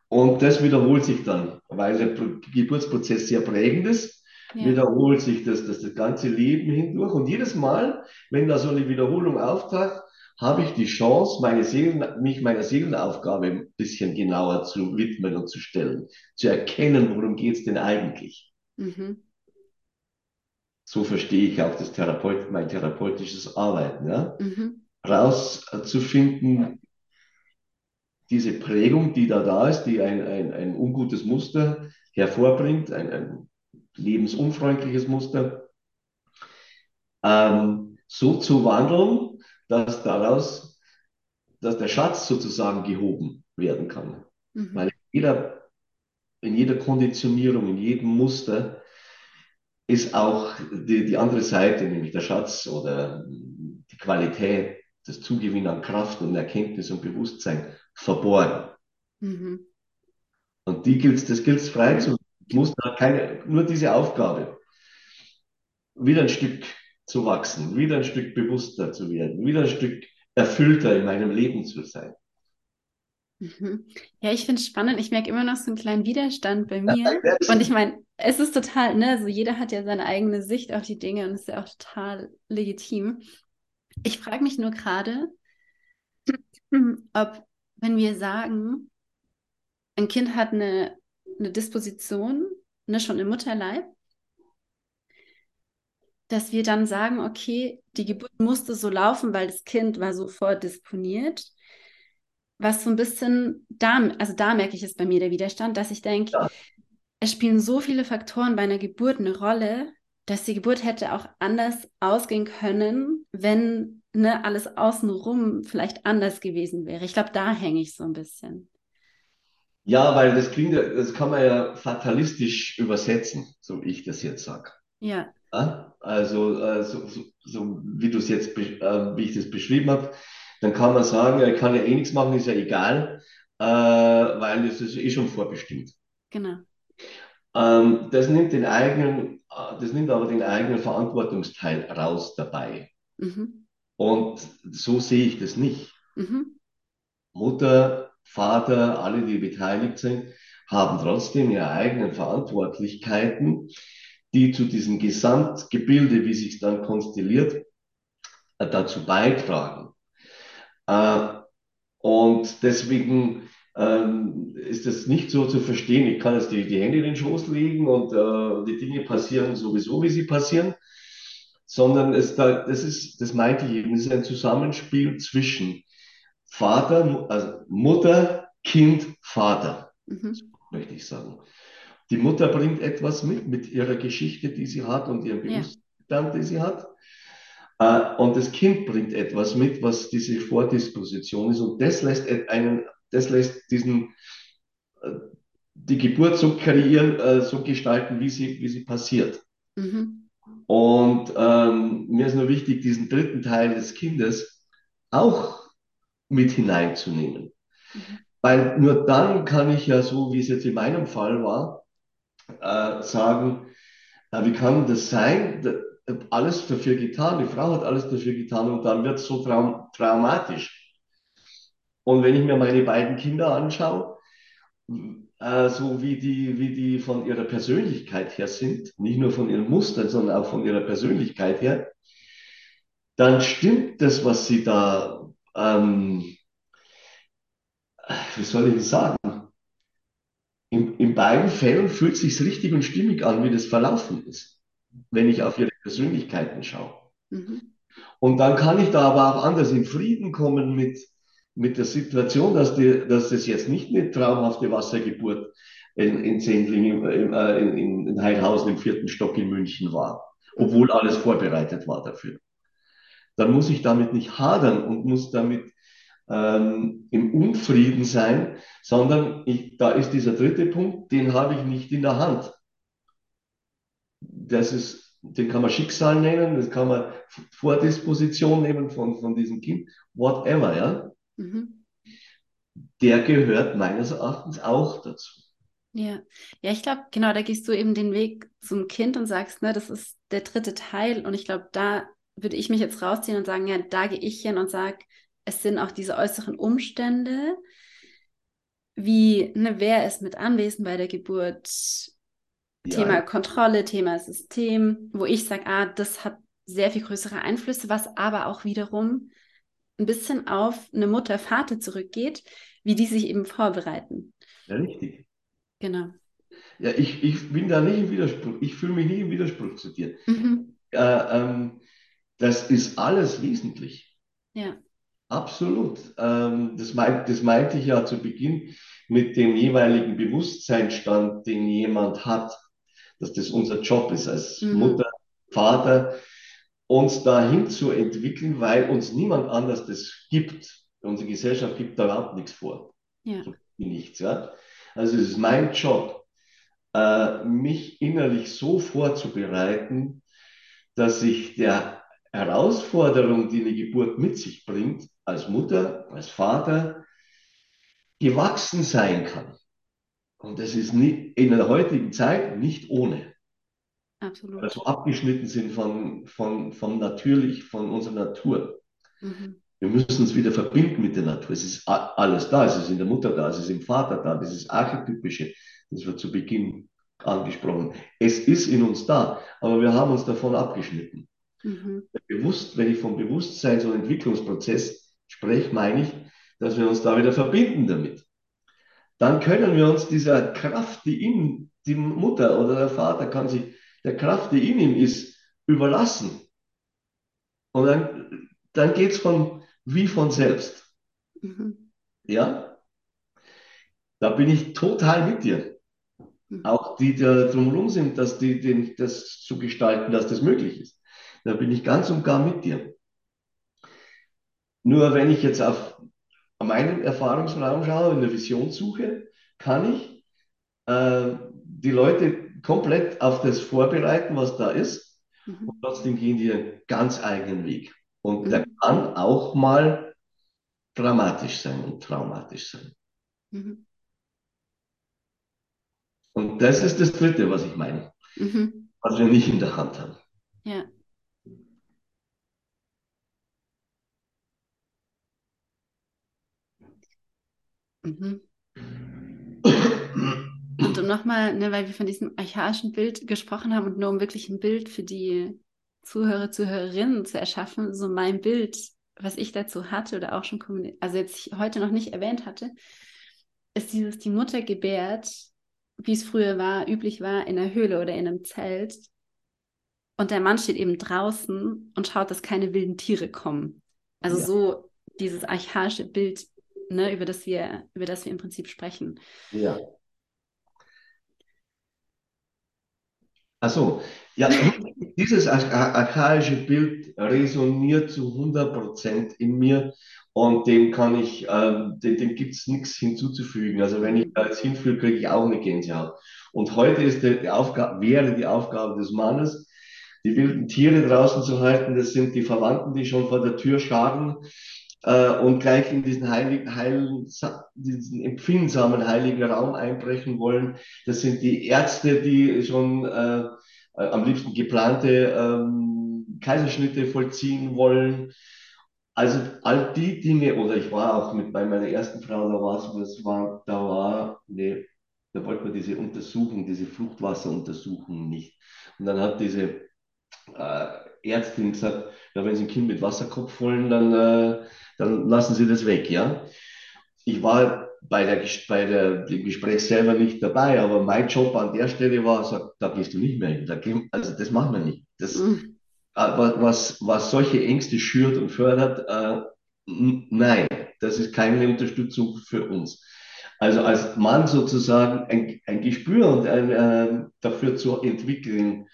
Und das wiederholt sich dann, weil der Geburtsprozess sehr prägend ist, ja. wiederholt sich das, das das ganze Leben hindurch. Und jedes Mal, wenn da so eine Wiederholung auftaucht, habe ich die Chance, meine Seelen, mich meiner Seelenaufgabe ein bisschen genauer zu widmen und zu stellen, zu erkennen, worum geht es denn eigentlich. Mhm. So verstehe ich auch das Therapeut, mein therapeutisches Arbeiten. Ja? Mhm. Rauszufinden, diese Prägung, die da da ist, die ein, ein, ein ungutes Muster hervorbringt, ein, ein lebensunfreundliches Muster, ähm, so zu wandeln, dass daraus, dass der Schatz sozusagen gehoben werden kann. Mhm. Weil in jeder, in jeder Konditionierung, in jedem Muster ist auch die, die andere Seite, nämlich der Schatz oder die Qualität, das Zugewinn an Kraft und Erkenntnis und Bewusstsein verborgen. Mhm. Und die gilt, das gilt es frei zu. Muss keine, nur diese Aufgabe. Wieder ein Stück zu wachsen, wieder ein Stück bewusster zu werden, wieder ein Stück erfüllter in meinem Leben zu sein. Mhm. Ja, ich finde es spannend. Ich merke immer noch so einen kleinen Widerstand bei mir. und ich meine, es ist total, ne, also jeder hat ja seine eigene Sicht auf die Dinge und ist ja auch total legitim. Ich frage mich nur gerade, ob, wenn wir sagen, ein Kind hat eine, eine Disposition, ne, schon im Mutterleib, dass wir dann sagen, okay, die Geburt musste so laufen, weil das Kind war so vordisponiert. Was so ein bisschen da, also da merke ich es bei mir der Widerstand, dass ich denke, ja. es spielen so viele Faktoren bei einer Geburt eine Rolle, dass die Geburt hätte auch anders ausgehen können, wenn ne, alles außenrum vielleicht anders gewesen wäre. Ich glaube, da hänge ich so ein bisschen. Ja, weil das klingt, das kann man ja fatalistisch übersetzen, so wie ich das jetzt sage. Ja. ja. Also, äh, so, so, so, wie du es jetzt, äh, wie ich das beschrieben habe, dann kann man sagen, er kann ja eh nichts machen, ist ja egal, äh, weil es ist eh schon vorbestimmt. Genau. Ähm, das nimmt den eigenen, äh, das nimmt aber den eigenen Verantwortungsteil raus dabei. Mhm. Und so sehe ich das nicht. Mhm. Mutter, Vater, alle, die beteiligt sind, haben trotzdem ihre eigenen Verantwortlichkeiten die zu diesem Gesamtgebilde, wie sich dann konstelliert, dazu beitragen. Äh, und deswegen ähm, ist es nicht so zu verstehen, ich kann jetzt die, die Hände in den Schoß legen und äh, die Dinge passieren sowieso, wie sie passieren, sondern es da, das ist, das meinte ich eben, es ist ein Zusammenspiel zwischen Vater, also Mutter, Kind, Vater, mhm. möchte ich sagen. Die Mutter bringt etwas mit, mit ihrer Geschichte, die sie hat und ihrem Bewusstsein, ja. den sie hat. Äh, und das Kind bringt etwas mit, was diese Vordisposition ist. Und das lässt einen, das lässt diesen, äh, die Geburt so kreieren, äh, so gestalten, wie sie, wie sie passiert. Mhm. Und ähm, mir ist nur wichtig, diesen dritten Teil des Kindes auch mit hineinzunehmen. Mhm. Weil nur dann kann ich ja so, wie es jetzt in meinem Fall war, äh, sagen, äh, wie kann das sein? Da, alles dafür getan, die Frau hat alles dafür getan und dann wird es so traum traumatisch. Und wenn ich mir meine beiden Kinder anschaue, äh, so wie die, wie die von ihrer Persönlichkeit her sind, nicht nur von ihren Mustern, sondern auch von ihrer Persönlichkeit her, dann stimmt das, was sie da, ähm, wie soll ich sagen? In, in beiden Fällen fühlt es sich richtig und stimmig an, wie das verlaufen ist, wenn ich auf ihre Persönlichkeiten schaue. Mhm. Und dann kann ich da aber auch anders in Frieden kommen mit, mit der Situation, dass, die, dass das jetzt nicht eine traumhafte Wassergeburt in, in Sendling, in, äh, in, in Heilhausen im vierten Stock in München war, obwohl alles vorbereitet war dafür. Dann muss ich damit nicht hadern und muss damit ähm, im Unfrieden sein, sondern ich, da ist dieser dritte Punkt, den habe ich nicht in der Hand. Das ist, den kann man Schicksal nennen, das kann man Vordisposition nehmen von, von diesem Kind, whatever, ja. Mhm. Der gehört meines Erachtens auch dazu. Ja, ja, ich glaube, genau, da gehst du eben den Weg zum Kind und sagst, ne, das ist der dritte Teil. Und ich glaube, da würde ich mich jetzt rausziehen und sagen, ja, da gehe ich hin und sage, es sind auch diese äußeren Umstände, wie, ne, wer ist mit anwesend bei der Geburt, ja. Thema Kontrolle, Thema System, wo ich sage, ah, das hat sehr viel größere Einflüsse, was aber auch wiederum ein bisschen auf eine Mutter, Vater zurückgeht, wie die sich eben vorbereiten. Ja, richtig. Genau. Ja, ich, ich bin da nicht im Widerspruch. Ich fühle mich nicht im Widerspruch zu dir. Mhm. Äh, ähm, das ist alles wesentlich. Ja. Absolut. Ähm, das, meint, das meinte ich ja zu Beginn mit dem jeweiligen Bewusstseinsstand, den jemand hat, dass das unser Job ist als mhm. Mutter, Vater, uns dahin zu entwickeln, weil uns niemand anders das gibt. Unsere Gesellschaft gibt da überhaupt nichts vor. Ja. Nichts, ja. Also es ist mein Job, äh, mich innerlich so vorzubereiten, dass ich der Herausforderung, die eine Geburt mit sich bringt, als Mutter, als Vater, gewachsen sein kann. Und das ist nicht, in der heutigen Zeit nicht ohne. Absolut. Also abgeschnitten sind von, von, von natürlich, von unserer Natur. Mhm. Wir müssen uns wieder verbinden mit der Natur. Es ist alles da, es ist in der Mutter da, es ist im Vater da, dieses Archetypische, das wir zu Beginn angesprochen. Es ist in uns da, aber wir haben uns davon abgeschnitten. Mhm. Bewusst, wenn ich vom Bewusstseins- und Entwicklungsprozess spreche, meine ich, dass wir uns da wieder verbinden damit. Dann können wir uns dieser Kraft, die in die Mutter oder der Vater kann sich der Kraft, die in ihm ist, überlassen. Und dann, dann geht es von wie von selbst. Mhm. Ja? Da bin ich total mit dir. Mhm. Auch die, die da drumherum sind, dass die, den, das zu gestalten, dass das möglich ist. Da bin ich ganz und gar mit dir. Nur wenn ich jetzt auf meinen Erfahrungsraum schaue, in der Vision suche, kann ich äh, die Leute komplett auf das vorbereiten, was da ist. Mhm. Und trotzdem gehen die einen ganz eigenen Weg. Und mhm. der kann auch mal dramatisch sein und traumatisch sein. Mhm. Und das ist das Dritte, was ich meine, mhm. was wir nicht in der Hand haben. Ja. Mhm. Und um nochmal, ne, weil wir von diesem archaischen Bild gesprochen haben und nur um wirklich ein Bild für die Zuhörer, Zuhörerinnen zu erschaffen, so mein Bild, was ich dazu hatte oder auch schon also jetzt heute noch nicht erwähnt hatte, ist dieses, die Mutter gebärt, wie es früher war, üblich war, in einer Höhle oder in einem Zelt. Und der Mann steht eben draußen und schaut, dass keine wilden Tiere kommen. Also ja. so dieses archaische Bild, ne, über das wir, über das wir im Prinzip sprechen. Ja. Achso, ja, dieses archaische Bild resoniert zu 100% in mir und dem kann ich, äh, dem, dem gibt es nichts hinzuzufügen. Also wenn ich da jetzt hinfühle, kriege ich auch eine Gänsehaut. Und heute ist die, die Aufgabe, wäre die Aufgabe des Mannes, die wilden Tiere draußen zu halten. Das sind die Verwandten, die schon vor der Tür schlagen äh, und gleich in diesen heiligen, heiligen, diesen empfindsamen heiligen Raum einbrechen wollen. Das sind die Ärzte, die schon äh, am liebsten geplante ähm, Kaiserschnitte vollziehen wollen. also all die Dinge, oder ich war auch mit bei meiner ersten Frau, da war es, war, da war, nee, da wollte man diese Untersuchung, diese Fruchtwasseruntersuchung nicht. Und dann hat diese äh, Ärztin gesagt, ja, wenn Sie ein Kind mit Wasserkopf wollen, dann, äh, dann lassen Sie das weg, ja. Ich war bei der, bei der, dem Gespräch selber nicht dabei, aber mein Job an der Stelle war, sagt, da gehst du nicht mehr hin. Da also das machen wir nicht. Das, mhm. was, was solche Ängste schürt und fördert, äh, nein, das ist keine Unterstützung für uns. Also als Mann sozusagen ein, ein Gespür und ein, äh, dafür zu entwickeln,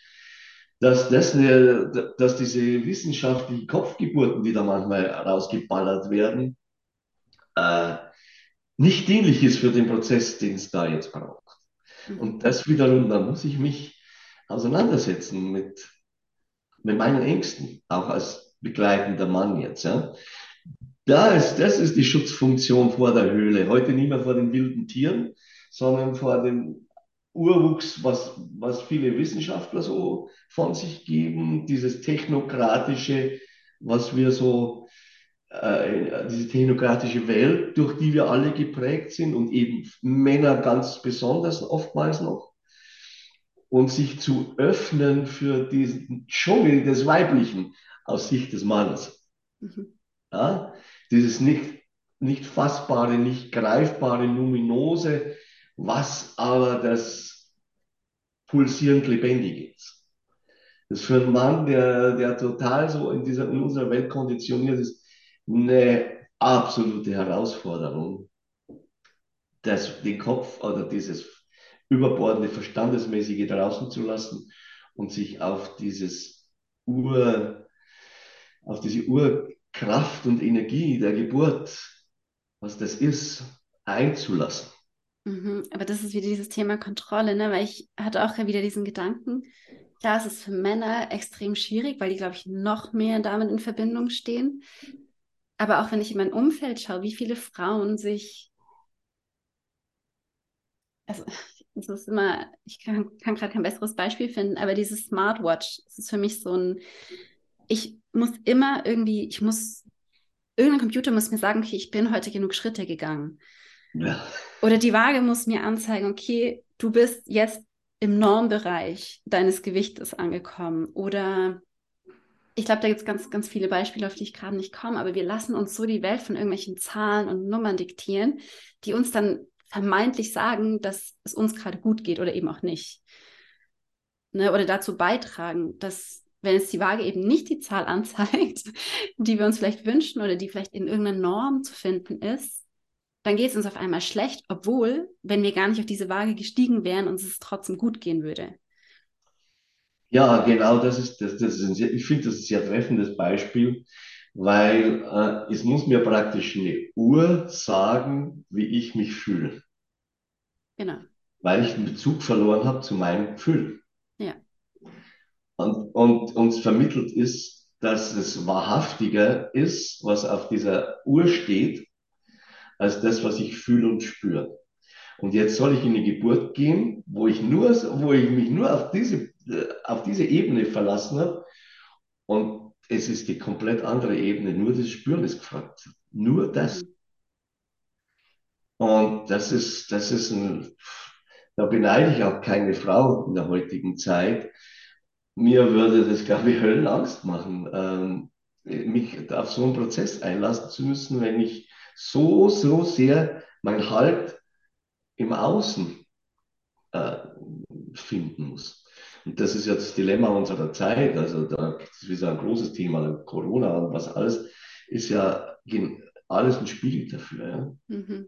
dass, das eine, dass diese wissenschaftlichen Kopfgeburten, die da manchmal rausgeballert werden, äh, nicht dienlich ist für den Prozess, den es da jetzt braucht. Mhm. Und das wiederum, da muss ich mich auseinandersetzen mit, mit meinen Ängsten, auch als begleitender Mann jetzt. Ja. Da ist, das ist die Schutzfunktion vor der Höhle. Heute nicht mehr vor den wilden Tieren, sondern vor dem Urwuchs, was, was viele Wissenschaftler so von sich geben, dieses technokratische, was wir so, äh, diese technokratische Welt, durch die wir alle geprägt sind und eben Männer ganz besonders oftmals noch. Und sich zu öffnen für diesen Dschungel des Weiblichen aus Sicht des Mannes. Mhm. Ja? Dieses nicht, nicht fassbare, nicht greifbare, luminose, was aber das pulsierend Lebendige ist. Das ist für einen Mann, der, der total so in, dieser, in unserer Welt konditioniert ist, eine absolute Herausforderung, das, den Kopf oder dieses überbordende Verstandesmäßige draußen zu lassen und sich auf dieses Ur, auf diese Urkraft und Energie der Geburt, was das ist, einzulassen. Mhm, aber das ist wieder dieses Thema Kontrolle, ne? weil ich hatte auch wieder diesen Gedanken, klar, es ist für Männer extrem schwierig, weil die, glaube ich, noch mehr damit in Verbindung stehen. Aber auch wenn ich in mein Umfeld schaue, wie viele Frauen sich, also es ist immer, ich kann, kann gerade kein besseres Beispiel finden, aber diese Smartwatch, das ist für mich so ein, ich muss immer irgendwie, ich muss, irgendein Computer muss mir sagen, okay, ich bin heute genug Schritte gegangen. Oder die Waage muss mir anzeigen, okay, du bist jetzt im Normbereich deines Gewichtes angekommen. Oder ich glaube, da gibt es ganz, ganz viele Beispiele, auf die ich gerade nicht komme, aber wir lassen uns so die Welt von irgendwelchen Zahlen und Nummern diktieren, die uns dann vermeintlich sagen, dass es uns gerade gut geht oder eben auch nicht. Ne? Oder dazu beitragen, dass, wenn es die Waage eben nicht die Zahl anzeigt, die wir uns vielleicht wünschen oder die vielleicht in irgendeiner Norm zu finden ist, dann geht es uns auf einmal schlecht, obwohl, wenn wir gar nicht auf diese Waage gestiegen wären, uns es trotzdem gut gehen würde. Ja, genau, das ist, das, das ist ein sehr, ich finde das ein sehr treffendes Beispiel, weil äh, es muss mir praktisch eine Uhr sagen, wie ich mich fühle. Genau. Weil ich den Bezug verloren habe zu meinem Gefühl. Ja. Und, und uns vermittelt ist, dass es wahrhaftiger ist, was auf dieser Uhr steht, als das, was ich fühle und spüre. Und jetzt soll ich in die Geburt gehen, wo ich, nur, wo ich mich nur auf diese, auf diese Ebene verlassen habe. Und es ist die komplett andere Ebene. Nur das Spüren ist gefragt. Nur das. Und das ist, das ist ein, da beneide ich auch keine Frau in der heutigen Zeit. Mir würde das, glaube ich, Höllenangst machen, ähm, mich auf so einen Prozess einlassen zu müssen, wenn ich so, so sehr mein Halt im Außen äh, finden muss. Und das ist ja das Dilemma unserer Zeit. Also da ist wieder ein großes Thema, Corona und was alles, ist ja alles ein Spiegel dafür. Ja? Mhm.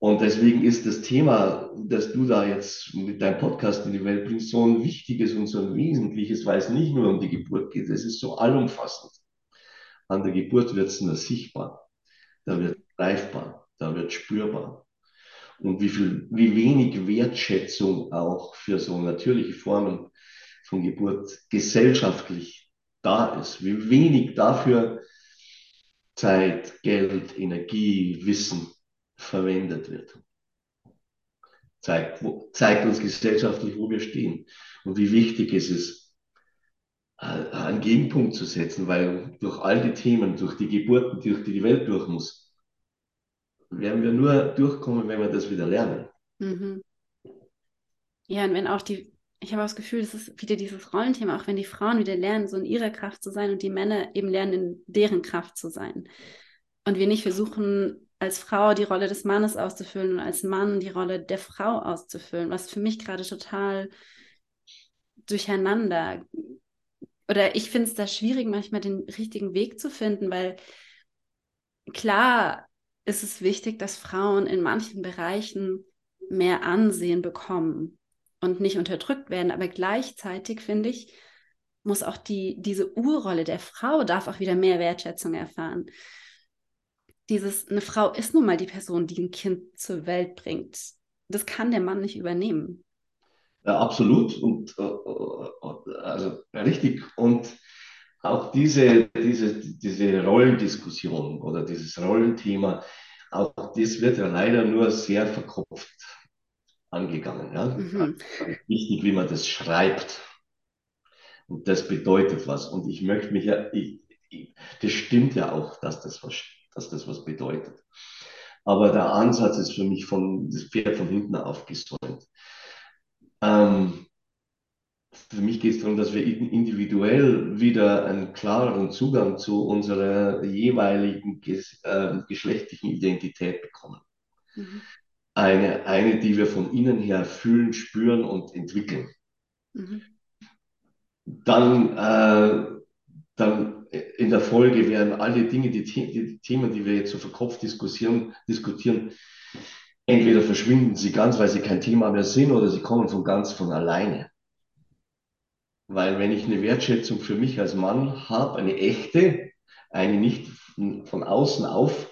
Und deswegen ist das Thema, das du da jetzt mit deinem Podcast in die Welt bringst, so ein wichtiges und so ein wesentliches, weil es nicht nur um die Geburt geht, es ist so allumfassend. An der Geburt wird es nur sichtbar da wird greifbar, da wird spürbar. Und wie viel, wie wenig Wertschätzung auch für so natürliche Formen von Geburt gesellschaftlich da ist, wie wenig dafür Zeit, Geld, Energie, Wissen verwendet wird. Zeigt, zeigt uns gesellschaftlich, wo wir stehen und wie wichtig es ist, einen Gegenpunkt zu setzen, weil durch all die Themen, durch die Geburten, durch die die Welt durch muss, werden wir nur durchkommen, wenn wir das wieder lernen. Mhm. Ja, und wenn auch die, ich habe auch das Gefühl, das ist wieder dieses Rollenthema, auch wenn die Frauen wieder lernen, so in ihrer Kraft zu sein und die Männer eben lernen, in deren Kraft zu sein. Und wir nicht versuchen, als Frau die Rolle des Mannes auszufüllen und als Mann die Rolle der Frau auszufüllen, was für mich gerade total durcheinander. Oder ich finde es da schwierig, manchmal den richtigen Weg zu finden, weil klar ist es wichtig, dass Frauen in manchen Bereichen mehr Ansehen bekommen und nicht unterdrückt werden. Aber gleichzeitig finde ich, muss auch die, diese Urrolle der Frau darf auch wieder mehr Wertschätzung erfahren. Dieses, eine Frau ist nun mal die Person, die ein Kind zur Welt bringt. Das kann der Mann nicht übernehmen. Ja, absolut und äh, äh also richtig. Und auch diese, diese, diese Rollendiskussion oder dieses Rollenthema, auch das wird ja leider nur sehr verkopft angegangen. Ja? Mhm. Also wichtig, wie man das schreibt. Und das bedeutet was. Und ich möchte mich ja, ich, ich, das stimmt ja auch, dass das was, dass das was bedeutet. Aber der Ansatz ist für mich von, das Pferd von hinten aufgesäumt. Ähm, für mich geht es darum, dass wir individuell wieder einen klareren Zugang zu unserer jeweiligen ges äh, geschlechtlichen Identität bekommen. Mhm eine, eine, die wir von innen her fühlen, spüren und entwickeln. Mhm. Dann, äh, dann in der Folge werden alle Dinge, die, die, Themen, die wir jetzt so verkopft diskutieren, diskutieren, entweder verschwinden sie ganz, weil sie kein Thema mehr sind, oder sie kommen von ganz von alleine. Weil wenn ich eine Wertschätzung für mich als Mann habe, eine echte, eine nicht von außen auf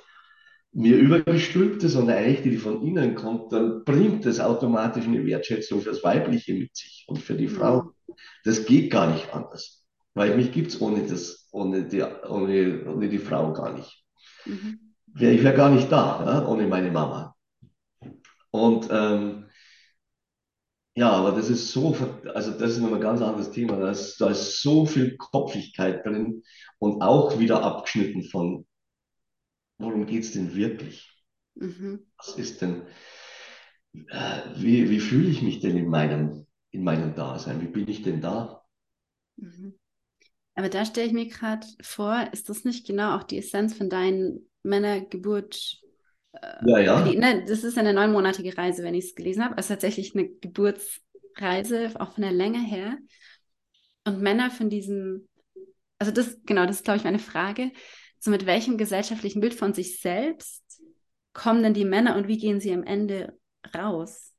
mir übergestülpte, sondern eine echte, die von innen kommt, dann bringt das automatisch eine Wertschätzung fürs Weibliche mit sich und für die Frau. Das geht gar nicht anders. Weil mich gibt es ohne, das, ohne, die, ohne, ohne die Frau gar nicht. Mhm. Ich wäre gar nicht da, ja, ohne meine Mama. Und ähm, ja, aber das ist so, also das ist nochmal ein ganz anderes Thema. Da ist, da ist so viel Kopfigkeit drin und auch wieder abgeschnitten von worum geht es denn wirklich? Mhm. Was ist denn, äh, wie, wie fühle ich mich denn in meinem, in meinem Dasein? Wie bin ich denn da? Mhm. Aber da stelle ich mir gerade vor, ist das nicht genau auch die Essenz von deinen Männergeburt? Äh, ja, ja. Die, ne, das ist eine neunmonatige Reise, wenn ich es gelesen habe. Also tatsächlich eine Geburtsreise, auch von der Länge her. Und Männer von diesem, also das, genau, das ist, glaube ich, meine Frage so mit welchem gesellschaftlichen Bild von sich selbst kommen denn die Männer und wie gehen sie am Ende raus?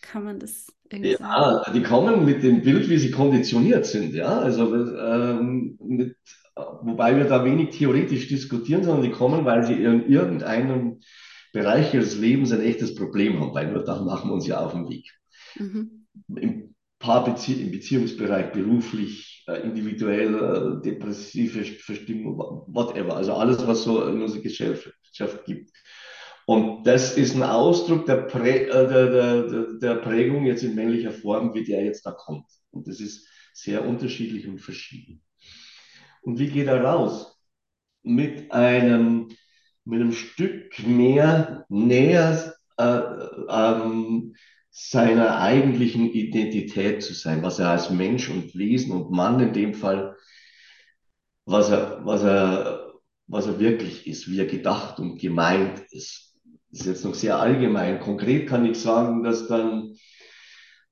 Kann man das irgendwie ja, sagen? die kommen mit dem Bild, wie sie konditioniert sind, ja. Also ähm, mit, wobei wir da wenig theoretisch diskutieren, sondern die kommen, weil sie in irgendeinem Bereich ihres Lebens ein echtes Problem haben, weil nur da machen wir uns ja auf den Weg. Mhm. Im Paarbezie im Beziehungsbereich, beruflich, äh, individuell, äh, depressive Verstimmung, whatever. Also alles, was so in unserer Gesellschaft gibt. Und das ist ein Ausdruck der, Prä, äh, der, der, der Prägung jetzt in männlicher Form, wie der jetzt da kommt. Und das ist sehr unterschiedlich und verschieden. Und wie geht er raus? Mit einem, mit einem Stück mehr näher äh, ähm, seiner eigentlichen Identität zu sein, was er als Mensch und Wesen und Mann in dem Fall, was er, was er, was er wirklich ist, wie er gedacht und gemeint ist. Das ist jetzt noch sehr allgemein. Konkret kann ich sagen, dass dann,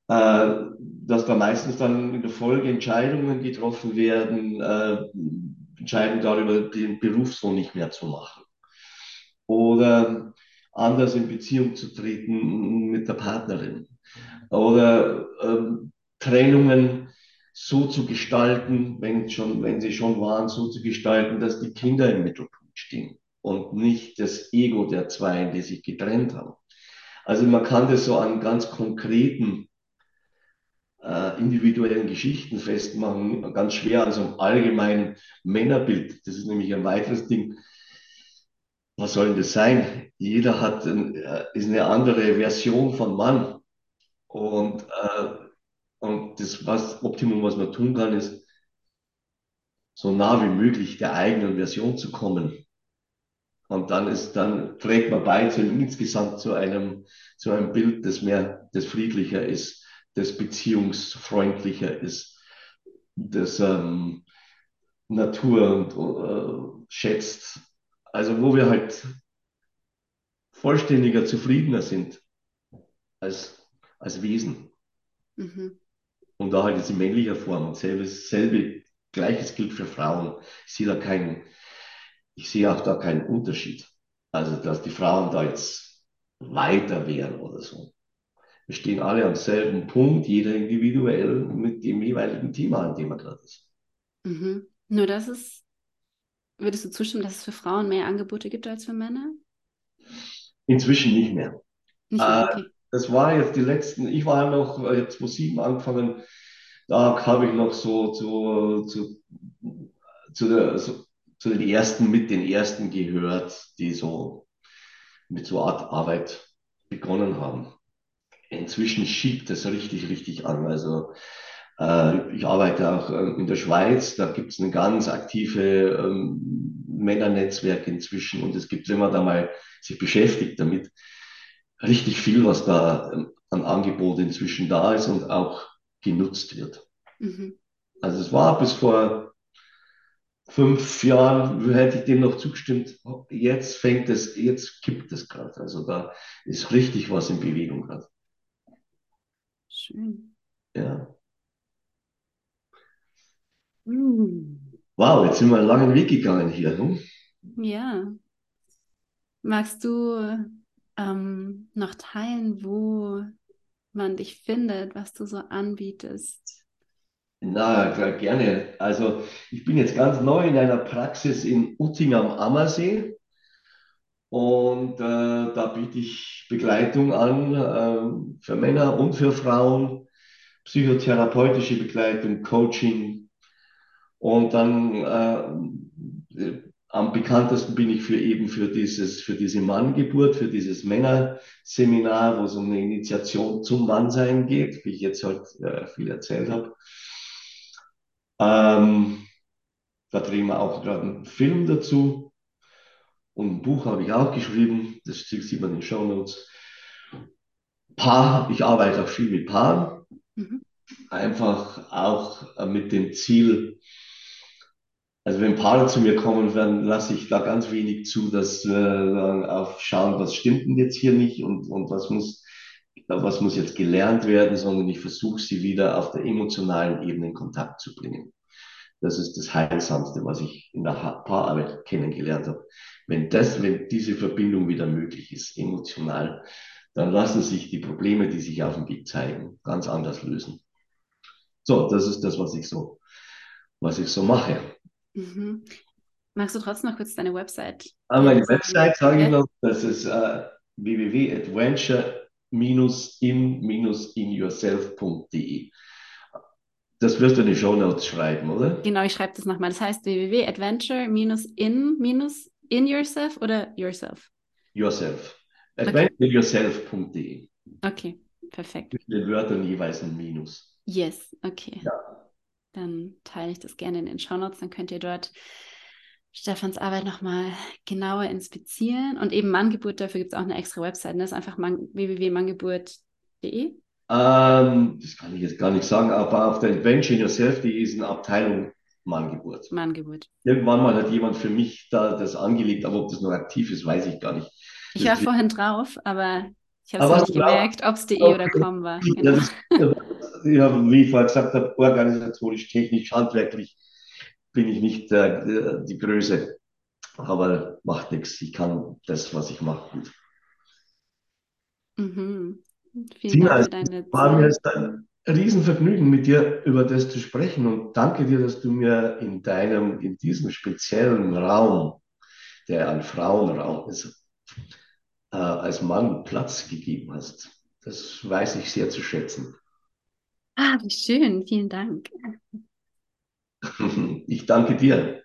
äh, dass da meistens dann in der Folge Entscheidungen getroffen werden, äh, Entscheidungen darüber, den Beruf so nicht mehr zu machen. Oder anders in Beziehung zu treten mit der Partnerin oder ähm, Trennungen so zu gestalten, wenn, schon, wenn sie schon waren, so zu gestalten, dass die Kinder im Mittelpunkt stehen und nicht das Ego der zwei, die sich getrennt haben. Also man kann das so an ganz konkreten äh, individuellen Geschichten festmachen, ganz schwer also im allgemeinen Männerbild. Das ist nämlich ein weiteres Ding was soll denn das sein? Jeder hat ein, äh, ist eine andere Version von Mann. Und, äh, und das was, Optimum, was man tun kann, ist so nah wie möglich der eigenen Version zu kommen. Und dann ist, dann trägt man bei zu, insgesamt zu einem, zu einem Bild, das mehr, das friedlicher ist, das beziehungsfreundlicher ist, das ähm, Natur und, äh, schätzt. Also wo wir halt vollständiger, zufriedener sind als, als Wesen. Mhm. Und da halt jetzt in männlicher Form. Und selbe, selbe, gleiches gilt für Frauen. Ich sehe da keinen, ich sehe auch da keinen Unterschied. Also, dass die Frauen da jetzt weiter wären oder so. Wir stehen alle am selben Punkt, jeder individuell mit dem jeweiligen Thema, an dem er gerade ist. Mhm. Nur das ist, würdest du zustimmen, dass es für Frauen mehr Angebote gibt als für Männer? Inzwischen nicht mehr. Nicht mehr okay. äh, das war jetzt die letzten, ich war noch äh, 2007 angefangen, da habe ich noch so zu, zu, zu, der, so, zu den ersten, mit den ersten gehört, die so mit so Art Arbeit begonnen haben. Inzwischen schiebt das richtig, richtig an. Also äh, ich arbeite auch äh, in der Schweiz, da gibt es ein ganz aktive ähm, Männernetzwerk inzwischen und es gibt, wenn man da mal sich beschäftigt damit, richtig viel, was da ähm, an Angebot inzwischen da ist und auch genutzt wird. Mhm. Also es war bis vor fünf Jahren, hätte ich dem noch zugestimmt, jetzt fängt es, jetzt kippt es gerade. Also da ist richtig was in Bewegung gerade. Schön. Ja. Mm. Wow, jetzt sind wir einen langen Weg gegangen hier. Hm? Ja. Magst du ähm, noch teilen, wo man dich findet, was du so anbietest? Na, klar, gerne. Also ich bin jetzt ganz neu in einer Praxis in Utting am Ammersee und äh, da biete ich Begleitung an äh, für Männer und für Frauen, psychotherapeutische Begleitung, Coaching und dann äh, am bekanntesten bin ich für eben für dieses, für diese Manngeburt, für dieses Männerseminar, wo es um eine Initiation zum Mannsein geht, wie ich jetzt heute äh, viel erzählt habe. Ähm, da drehen wir auch gerade einen Film dazu. Und ein Buch habe ich auch geschrieben, das sieht man in den Show Notes. Paar, ich arbeite auch viel mit Paaren. Mhm. Einfach auch mit dem Ziel, also wenn Paare zu mir kommen, dann lasse ich da ganz wenig zu, dass wir dann schauen, was stimmt denn jetzt hier nicht und, und was muss, was muss jetzt gelernt werden, sondern ich versuche sie wieder auf der emotionalen Ebene in Kontakt zu bringen. Das ist das Heilsamste, was ich in der Paararbeit kennengelernt habe. Wenn das, wenn diese Verbindung wieder möglich ist, emotional, dann lassen sich die Probleme, die sich auf dem Weg zeigen, ganz anders lösen. So, das ist das, was ich so, was ich so mache. Mhm. Magst du trotzdem noch kurz deine Website? Ah, meine Website sage ich noch, das ist uh, www.adventure-in-yourself.de. Das wirst du in die Show Notes schreiben, oder? Genau, ich schreibe das nochmal. Das heißt www.adventure-in-yourself oder yourself? Yourself. Adventureyourself.de. Okay, perfekt. Mit den Wörtern jeweils ein Minus. Yes, okay. Ja dann teile ich das gerne in den Shownotes. Dann könnt ihr dort Stefans Arbeit nochmal genauer inspizieren. Und eben Manngeburt, dafür gibt es auch eine extra Website. Das ist einfach www.manngeburt.de. Ähm, das kann ich jetzt gar nicht sagen, aber auf der Adventure in Yourself.de ist eine Abteilung Manngeburt. Manngeburt. Irgendwann mal hat jemand für mich da das angelegt, aber ob das noch aktiv ist, weiß ich gar nicht. Ich war vorhin drauf, aber ich habe es nicht gemerkt, ob es de okay. oder com war. Genau. Ja, ja, wie ich vorher gesagt habe, organisatorisch, technisch, handwerklich bin ich nicht äh, die Größe. Aber macht nichts. Ich kann das, was ich mache, gut. Mhm. Vielen Tina, Dank für deine Zeit. War mir jetzt ein Riesenvergnügen, mit dir über das zu sprechen und danke dir, dass du mir in deinem, in diesem speziellen Raum, der ein Frauenraum ist, äh, als Mann Platz gegeben hast. Das weiß ich sehr zu schätzen. Ah, wie schön, vielen Dank. Ich danke dir.